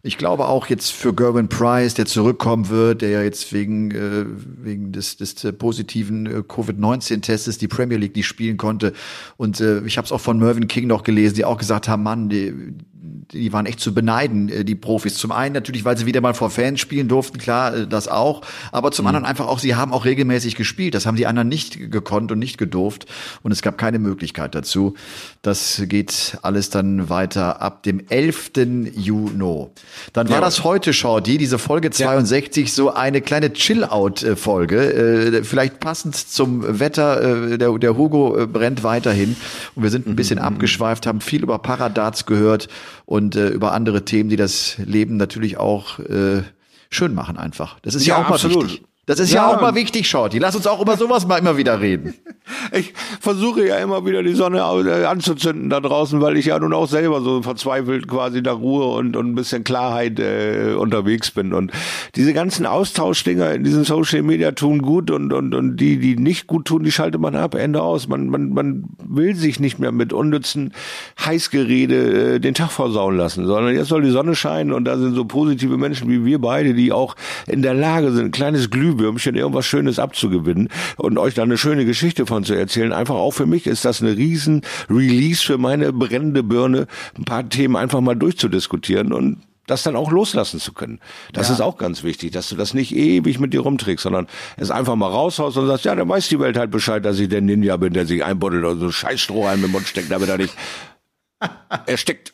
Ich glaube auch jetzt für Gerwin Price, der zurückkommen wird, der ja jetzt wegen, äh, wegen des, des äh, positiven äh, Covid-19-Testes die Premier League nicht spielen konnte. Und äh, ich habe es auch von Mervyn King noch gelesen, die auch gesagt haben, Mann, die, die waren echt zu beneiden, äh, die Profis. Zum einen natürlich, weil sie wieder mal vor Fans spielen durften, klar, äh, das auch. Aber zum mhm. anderen einfach auch, sie haben auch regelmäßig gespielt. Das haben die anderen nicht gekonnt und nicht gedurft. Und es gab keine Möglichkeit dazu. Das geht alles dann weiter ab dem 11. Juni. Dann war ja. das heute Show, die, diese Folge 62, ja. so eine kleine Chill-Out-Folge. Äh, vielleicht passend zum Wetter. Der, der Hugo brennt weiterhin. Und wir sind ein bisschen mhm. abgeschweift, haben viel über Paradarts gehört und äh, über andere Themen, die das Leben natürlich auch äh, schön machen einfach. Das ist ja, ja auch mal absolut. wichtig. Das ist ja, ja auch mal wichtig, Shorty. Lass uns auch über sowas mal immer wieder reden. Ich versuche ja immer wieder die Sonne äh, anzuzünden da draußen, weil ich ja nun auch selber so verzweifelt quasi nach Ruhe und, und ein bisschen Klarheit äh, unterwegs bin. Und diese ganzen Austauschdinger in diesen Social Media tun gut und, und, und die, die nicht gut tun, die schaltet man ab, Ende aus. Man, man, man will sich nicht mehr mit unnützen Heißgerede äh, den Tag versauen lassen, sondern jetzt soll die Sonne scheinen und da sind so positive Menschen wie wir beide, die auch in der Lage sind, ein kleines Glühwürmchen irgendwas Schönes abzugewinnen und euch da eine schöne Geschichte von zu erzählen. Einfach auch für mich ist das eine riesen Release für meine brennende Birne, ein paar Themen einfach mal durchzudiskutieren und das dann auch loslassen zu können. Das ja. ist auch ganz wichtig, dass du das nicht ewig mit dir rumträgst, sondern es einfach mal raushaust und sagst, ja, dann weiß die Welt halt Bescheid, dass ich der Ninja bin, der sich einbuddelt oder so scheiß Strohhalm im Mund steckt, damit er nicht erstickt.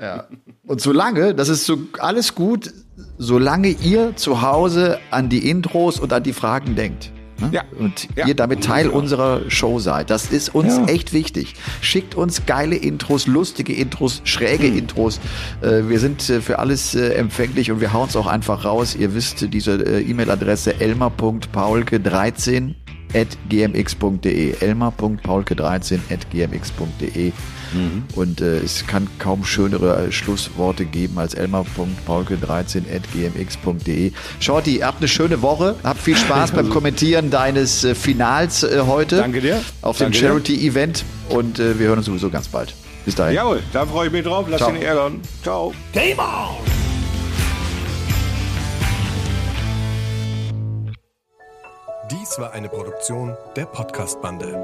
Ja. Und solange, das ist so alles gut, solange ihr zu Hause an die Intros und an die Fragen denkt. Ne? Ja. Und ja. ihr damit Teil unserer Show seid. Das ist uns ja. echt wichtig. Schickt uns geile Intros, lustige Intros, schräge hm. Intros. Äh, wir sind äh, für alles äh, empfänglich und wir hauen es auch einfach raus. Ihr wisst diese E-Mail-Adresse elmar.paulke13 at gmx.de. elmar.paulke13 at gmx.de. Mhm. Und äh, es kann kaum schönere Schlussworte geben als elmar.paulke13.gmx.de. Shorty, habt eine schöne Woche. Habt viel Spaß beim Kommentieren deines äh, Finals äh, heute. Danke dir. Auf dem Charity-Event. Und äh, wir hören uns sowieso ganz bald. Bis dahin. Jawohl, da freue ich mich drauf. Lass dich ärgern. Ciao. Game on! Dies war eine Produktion der Podcast-Bande.